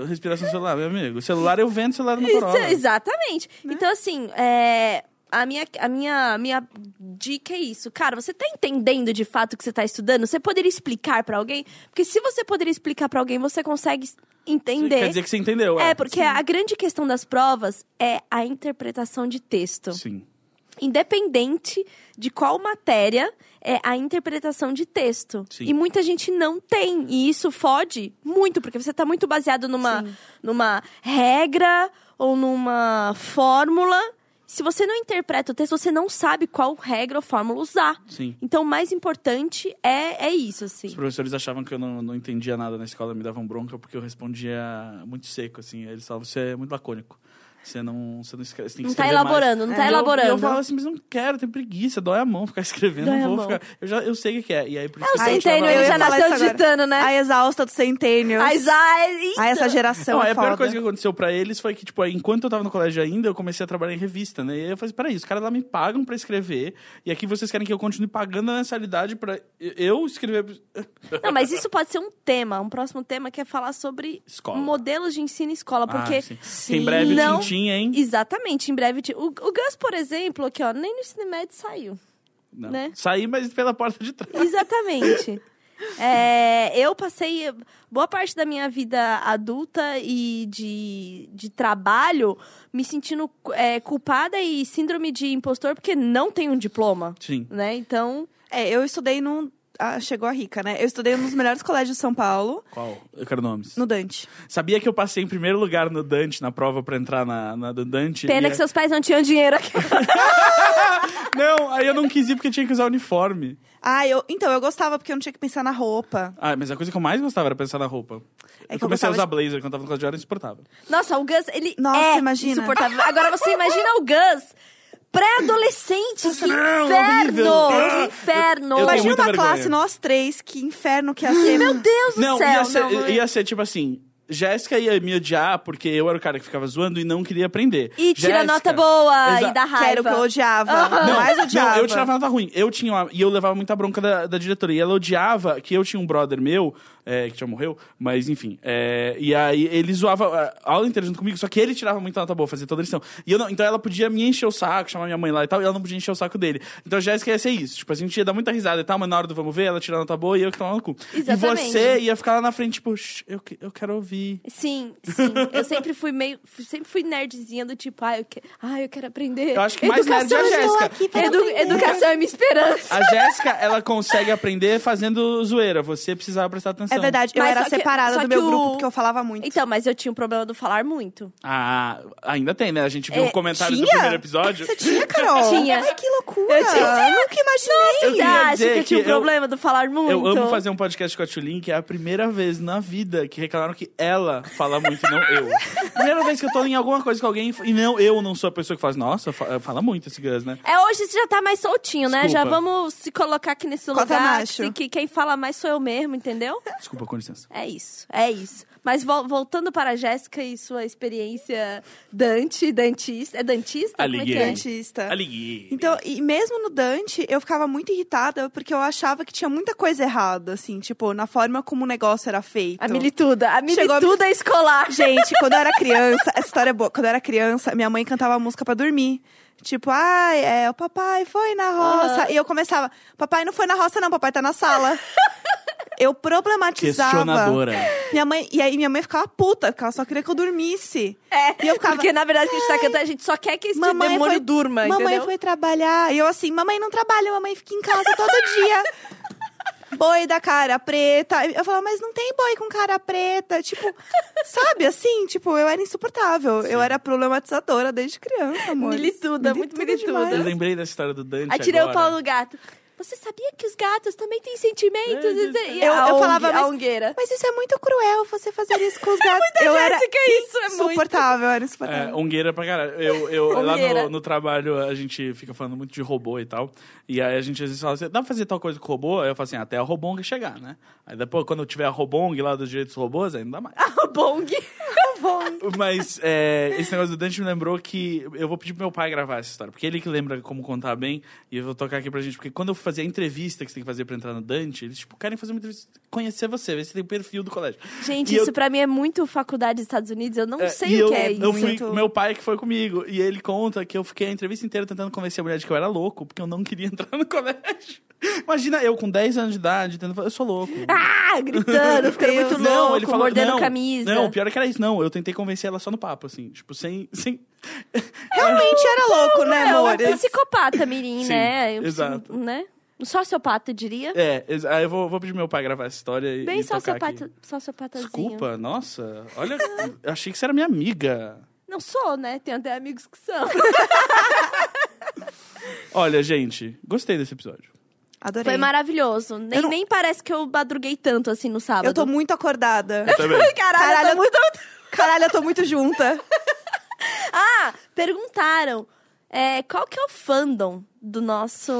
Respiração celular, meu amigo. Celular eu vendo, o celular não Isso, exatamente. Então, assim, é, a, minha, a, minha, minha dica é isso. Cara, você tá entendendo de fato o que você tá estudando? Você poderia explicar pra alguém? Porque se você poderia explicar pra alguém, você consegue entender. Quer dizer que você entendeu. É, porque a grande questão das provas é a interpretação de texto. Sim. Independente de qual matéria, é a interpretação de texto. Sim. E muita gente não tem. E isso fode muito, porque você está muito baseado numa, numa regra ou numa fórmula. Se você não interpreta o texto, você não sabe qual regra ou fórmula usar. Sim. Então, o mais importante é, é isso, assim. Os professores achavam que eu não, não entendia nada na escola, me davam bronca porque eu respondia muito seco, assim. Eles falavam, você é muito lacônico. Você não, você não escreve, você tem que Não tá escrever mais." elaborando, não tá E eu- elaborando. Eu falava assim, mas não quero, tenho preguiça, dói a mão ficar escrevendo, Dói a não vou mão. ficar... Eu, já, eu sei o que que é, e aí por isso É o que eu centênio, ele Eu já nasceu digitando, né? A exausta do centênio. Mas, ai, isso. Ah, essa geração Não, é a pior coisa que aconteceu pra eles foi que, tipo, enquanto eu tava no colégio ainda, eu comecei a trabalhar em revista, né? E aí eu falei, peraí, os caras lá me pagam pra escrever, e aqui vocês querem que eu continue pagando a mensalidade pra eu escrever... Não, mas isso pode ser um tema, um próximo tema que é falar sobre Escola. modelos de ensino e escola, porque Ah, sim. Que em breve não- o Hein? exatamente, em breve o, o Gus, por exemplo, aqui ó, nem no médio saiu. Não. né? Saí, mas pela porta de trás. Exatamente. É, eu passei boa parte da minha vida adulta e de, de trabalho me sentindo é, culpada e síndrome de impostor porque não tenho um diploma, Sim. né? Então, É, eu estudei num. Ah, chegou a rica, né? Eu estudei dos melhores colégios de São Paulo, Qual? Eu quero nomes. no Dante. Sabia que eu passei em primeiro lugar no Dante, na prova pra entrar na, na do Dante? Pena e que é- seus pais não tinham dinheiro aqui. Não, aí eu não quis ir porque tinha que usar uniforme. Ah, eu, então, eu gostava porque eu não tinha que pensar na roupa. Ah, mas a coisa que eu mais gostava era pensar na roupa. É eu eu comecei a usar de- blazer quando tava no colégio, era insuportável. Nossa, o Gus, ele Nossa, é imagina. insuportável. Agora você imagina o Gus pré-adolescente. Que Não, inferno! Que inferno! Eu tenho Imagina uma vergonha. classe, nós três, que inferno que ia ser. Meu Deus do Não, céu! ia ser, não, é. ia ser tipo assim. Jéssica ia me odiar porque eu era o cara que ficava zoando e não queria aprender. E tira Jéssica- nota boa e dá Que era raiva. o que eu odiava. Não, mais odiava. não, eu tirava nota ruim. Eu tinha uma- e eu levava muita bronca da, da diretora. E ela odiava que eu tinha um brother meu, é, que já morreu, mas enfim. é, e aí ele zoava a aula inteira junto comigo, só que ele tirava muita nota boa, fazia toda a lição. E eu não, então ela podia me encher o saco, chamar minha mãe lá e tal, e ela não podia encher o saco dele. Então a Jéssica ia ser isso. Tipo, a gente ia dar muita risada e tal, mas na hora do vamos ver, ela tirava nota boa e eu que tomava no cu. Exatamente. E você ia ficar lá na frente, tipo, "Shh, eu, eu quero ouvir. Sim, sim. Eu sempre fui meio. Sempre fui nerdzinha do tipo, ah, eu, que... ah, eu quero aprender. Eu acho que mais nerd é a Educação, Jéssica. Edu- Educação é minha esperança. A Jéssica, ela consegue aprender fazendo zoeira. Você precisava prestar atenção. É verdade, eu Mas era que- separada do que meu o- grupo porque eu falava muito. Então, mas eu tinha um problema do falar muito. Ah, ainda tem, né? A gente viu É, o comentário do tinha? primeiro episódio. Você tinha, Carol? Tinha. Ai, que loucura. Eu tinha. Nunca imaginei. Eu Você queria acha dizer que eu tinha um que eu- problema do falar muito? Eu amo fazer um podcast com a Tulin, que é a primeira vez na vida que reclamaram que ela fala muito e não eu. Primeira vez que eu tô em alguma coisa com alguém e não eu não sou a pessoa que faz, nossa, fa- fala muito esse Gus, né? É, hoje você já tá mais soltinho, né? Desculpa. Já vamos se colocar aqui nesse Cota lugar. macho. Que, que quem fala mais sou eu mesmo, entendeu? Desculpa, com licença. É isso, é isso. Mas vol- voltando para a Jéssica e sua experiência Dante, dentista. É dentista? Como é que é? Dentista. Aliguei. Então, e mesmo no Dante, eu ficava muito irritada porque eu achava que tinha muita coisa errada, assim, tipo, na forma como o negócio era feito. A milituda. A Chegou a- milituda escolar. Gente, quando eu era criança, essa história é boa. Quando eu era criança, minha mãe cantava música pra dormir. Tipo, ai, é, o papai foi na roça. Aham. E eu começava, papai não foi na roça, não, papai tá na sala. Eu problematizava. Questionadora. Minha mãe, e aí minha mãe ficava puta, porque ela só queria que eu dormisse. É, E eu ficava, porque na verdade que a gente tá cantando, a gente só quer que esse Mamãe demônio foi- durma, Mamãe entendeu? foi trabalhar. E eu assim, mamãe não trabalha, mamãe fica em casa todo dia. Boi da cara preta. Eu falava, mas não tem boi com cara preta. Tipo, sabe assim? Tipo, eu era insuportável. Eu era problematizadora desde criança, amor. Milituda, muito milituda. Eu lembrei dessa história do Dante Atirei agora. o pau no gato. Você sabia que os gatos também têm sentimentos? É, Eu- a eu falava, a mas- ongueira. Mas isso é muito cruel, você fazer isso com os gatos. eu era Jéssica, isso é muito... insuportável, eu era É, insuportável. ongueira pra caralho. Eu, eu, lá no, no trabalho, a gente fica falando muito de robô e tal. E aí a gente às vezes fala assim, dá pra fazer tal coisa com robô? Aí eu falo assim, até a Robong chegar, né? Aí depois, quando tiver a Robong lá dos direitos dos robôs, aí não dá mais. O bong. Mas é, esse negócio do Dante me lembrou que eu vou pedir pro meu pai gravar essa história, porque ele que lembra como contar bem, e eu vou tocar aqui pra gente, porque quando eu fazia a entrevista que você tem que fazer pra entrar no Dante, eles tipo, querem fazer uma entrevista, conhecer você, ver se tem o perfil do colégio. Gente, E eu- isso pra mim é muito faculdade dos Estados Unidos. Eu não É, sei o eu, que é eu isso. fui, meu pai que foi comigo, e ele conta que eu fiquei a entrevista inteira tentando convencer a mulher de que eu era louco, porque eu não queria entrar no colégio. Imagina eu com 10 anos de idade, tentando falar, eu sou louco. Ah, gritando, ficando muito Não, louco, ele falou, mordendo não, camisa. Não, o pior é que era isso. Não, eu tentei convencer ela só no papo, assim. Tipo, sem... sem... Realmente era louco, né, É um amor? psicopata, mirim, Sim, né? Exato. Né? Um sociopata, diria. É, aí eu vou, vou pedir meu pai gravar essa história e, Bem e tocar sociopata, aqui. sociopatazinho. Desculpa, nossa. Olha, eu achei que você era minha amiga. Não sou, né? Tenho até amigos que são. Olha, gente, gostei desse episódio. Adorei. Foi maravilhoso. Nem, não- nem parece que eu madruguei tanto assim no sábado. Eu tô muito acordada. Eu também. Caralho, Caralho, eu tô muito... Caralho, eu tô muito junta. Ah, perguntaram. É, qual que é o fandom do nosso...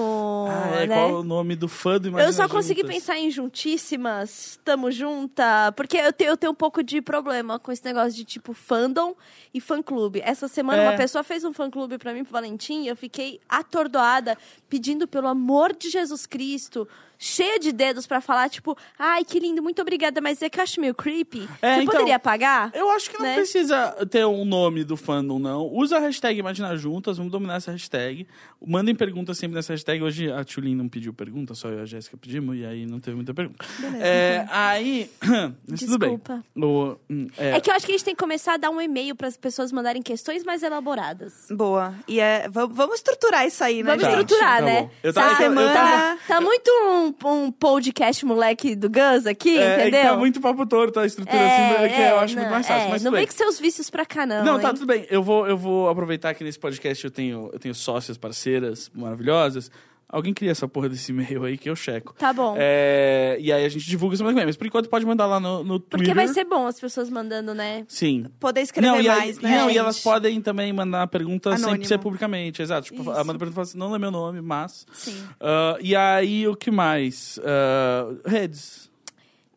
Ah, é, né? qual o nome do fã do Imagina Eu só consegui Juntas? pensar em juntíssimas, tamo junta, porque eu tenho, eu tenho um pouco de problema com esse negócio de tipo fandom e fã-clube. Essa semana É. uma pessoa fez um fã-clube pra mim, pro Valentim, e eu fiquei atordoada, pedindo pelo amor de Jesus Cristo, cheia de dedos pra falar, tipo, ai, que lindo, muito obrigada, mas é que eu acho meio creepy. É, Você então, poderia pagar? Eu acho que não né? precisa ter um nome do fandom, não. Usa a hashtag Imagina Juntas, vamos dominar essa hashtag. Mandem perguntas pergunta sempre nessa hashtag. Hoje a Tulin não pediu pergunta, só eu e a Jéssica pedimos, e aí não teve muita pergunta. Beleza, É, Aí, mas tudo bem. Desculpa. O, hum, é, É que eu acho que a gente tem que começar a dar um e-mail para as pessoas mandarem questões mais elaboradas. Boa. E é, va- vamos estruturar isso aí, né, Vamos gente? estruturar, tá né? bom. Eu Tá, tava- eu- eu tava- tá muito um, um podcast moleque do Gus aqui, é, é que entendeu? tá muito papo torto a estrutura assim, é que eu acho muito não, mais fácil. é, mas não vem com seus vícios pra cá, não. Não, tá hein? tudo bem. Eu vou, eu vou aproveitar que nesse podcast eu tenho, eu tenho sócias parceiras maravilhosas. Alguém cria essa porra desse e-mail aí que eu checo. Tá bom. É, e aí a gente divulga semana que vem. Mas por enquanto pode mandar lá no, no Twitter. Porque vai ser bom as pessoas mandando, né? Sim. Poder escrever não, e aí- mais, né, Não, gente? e elas podem também mandar perguntas sem Anônimo. ser publicamente. Exato. Tipo, Isso. a Amanda pergunta e fala assim, não é meu nome, mas... Sim. Ah, e aí, o que mais? Ah, redes.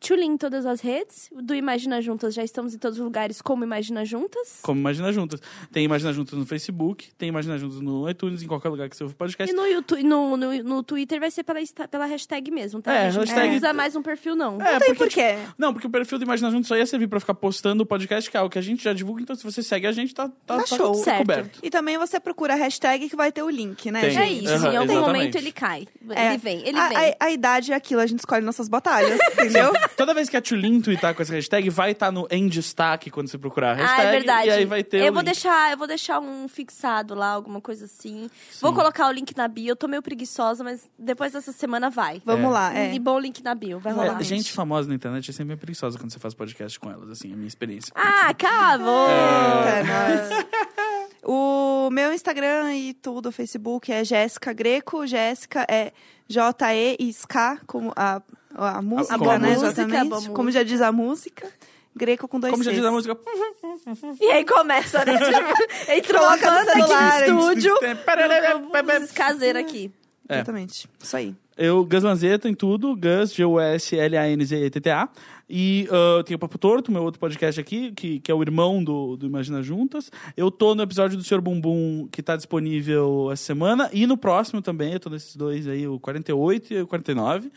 Tchulin em todas as redes. Do Imagina Juntas, já estamos em todos os lugares como Imagina Juntas. Como Imagina Juntas. Tem Imagina Juntas no Facebook, tem Imagina Juntas no iTunes, em qualquer lugar que você ouve podcast. E no, YouTube, no, no, no Twitter vai ser pela, pela hashtag mesmo, tá? É, A gente hashtag- não usa mais um perfil, não. É, Não tem porquê. Não, porque o perfil do Imagina Juntos só ia servir pra ficar postando o podcast, que é algo que a gente já divulga. Então, se você segue a gente, tá, tá, Tá show. Certo. coberto. E também você procura a hashtag que vai ter o link, né, Tem. É isso, Aham, em algum exatamente. momento ele cai. É. Ele vem, ele a, vem. A, a idade é aquilo, a gente escolhe nossas batalhas, entendeu? Toda vez que a Tulin twittar com essa hashtag, vai estar no em destaque quando você procurar a Ah, hashtag. é verdade. E aí vai ter eu o vou link. deixar, eu vou deixar um fixado lá, alguma coisa assim. Vou colocar o link na bio. Eu tô meio preguiçosa, mas depois dessa semana vai. Vamos É. lá, é. E bom link na bio, vai É, rolar. gente famosa na internet é sempre meio preguiçosa quando você faz podcast com elas, assim, é a minha experiência. Ah, cala a boca! É nóis. O meu Instagram e tudo, o Facebook é Jéssica Greco. Jéssica é J-E e Ska, como a, a música, como a né? música, Exatamente. música. Como já diz a música. Greco com dois Como já diz a música. E aí começa, né? Tipo, entrou a no banda aqui celular, no estúdio. É. Caseira aqui. Exatamente. Isso aí. Eu, Gus Lanzetta em tudo, Gus, G-U-S-L-A-N-Z-E-T-T-A. E ah, tem o Papo Torto, meu outro podcast aqui, que, que é o irmão do, do Imagina Juntas. Eu tô no episódio do Senhor Bumbum, que tá disponível essa semana. E no próximo também, eu tô nesses dois aí, o 48 e o 49.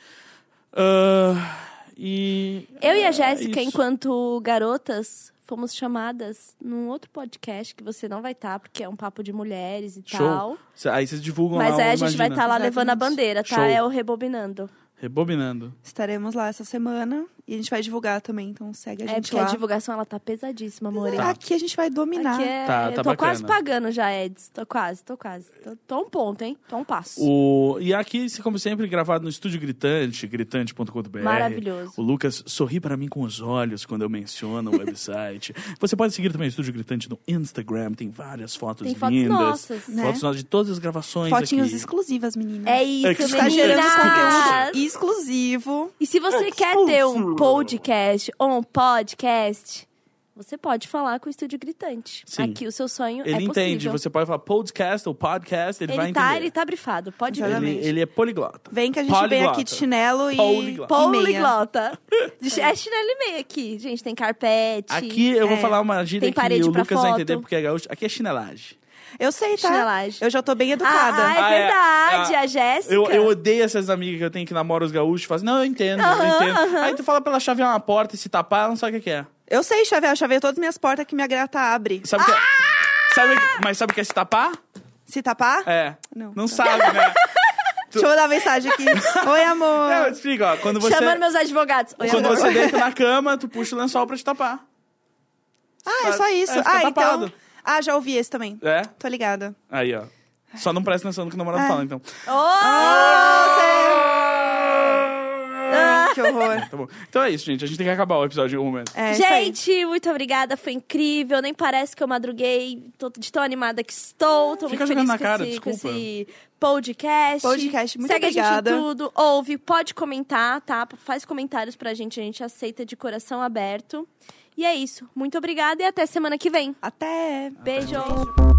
Ah, e... Eu e a é Jéssica, isso. enquanto garotas, fomos chamadas num outro podcast que você não vai estar, porque é um papo de mulheres e Show. tal. Aí vocês divulgam Mas lá aí o a gente vai estar lá Exatamente. levando a bandeira, tá? Show. É o Rebobinando. Rebobinando. Estaremos lá essa semana e a gente vai divulgar também, então segue a É gente porque lá. a divulgação, ela tá pesadíssima, amor. Tá. Aqui a gente vai dominar. Aqui é... Tá, tá eu tô quase bacana. pagando já, Eds. Tô quase, tô quase. Tô, tô um ponto, hein? Tô um passo. O... E aqui, como sempre, gravado no Estúdio Gritante, gritante.com.br. Maravilhoso. O Lucas sorri para mim com os olhos quando eu menciono o website. Você pode seguir também o Estúdio Gritante no Instagram, tem várias fotos Tem fotos lindas. nossas, né? Fotos nossas de todas as gravações Fotinhos aqui. exclusivas, meninas. É isso, Exclusivo. Está gerando meninas! conteúdo exclusivo. E se você quer ter um podcast ou um podcast, você pode falar com o Estúdio Gritante. Sim. Aqui o seu sonho Ele é entende, possível. você pode falar podcast ou podcast, ele, vai Ele tá, entender. ele tá brifado, pode ver. Ele, ele é poliglota. Vem que a gente vem Poliglota. aqui de chinelo e, Poliglota. e. Poliglota. É chinelo e meia aqui, gente. Tem carpete. Aqui eu vou É. falar uma gíria Tem que parede o Lucas vai entender porque é gaúcho. Aqui é chinelagem. Eu sei, tá? Chinelagem. Eu já tô bem educada. Ah, é Ah, é. verdade, Ah, a Jéssica. Eu, eu odeio essas amigas que eu tenho que namoram os gaúchos. Fazem, não, eu entendo, eu entendo. Aí tu fala pra ela chavear uma porta e se tapar, ela não sabe o que que é. Eu sei chavear, chaveio todas as minhas portas que minha grata abre. Sabe o que é? Sabe, mas sabe o que é se tapar? Se tapar? É. Não. sabe, né? Deixa eu mandar mensagem aqui. Oi, amor. Não, explica, ó. Quando você, Chamando meus advogados. Oi, quando amor. você deita na cama, tu puxa o lençol pra te tapar. Ah, é só isso. É, ah, tapado. então. Ah, já ouvi esse também. É? Tô ligada. Aí, ó. Só não presta atenção no que o namorado É. fala, então. Que horror. Tá bom. Então é isso, gente. A gente tem que acabar o episódio em um momento. É. Gente, muito obrigada, foi incrível. Nem parece que eu madruguei. Tô de tão animada que estou. Tô Fica muito jogando feliz na com, cara, esse, com desculpa. esse podcast. Podcast, muito Segue obrigada. a gente em tudo, ouve, pode comentar, tá? Faz comentários pra gente, a gente aceita de coração aberto. E é isso. Muito obrigada e até semana que vem. Até. Beijo. Até. Beijo.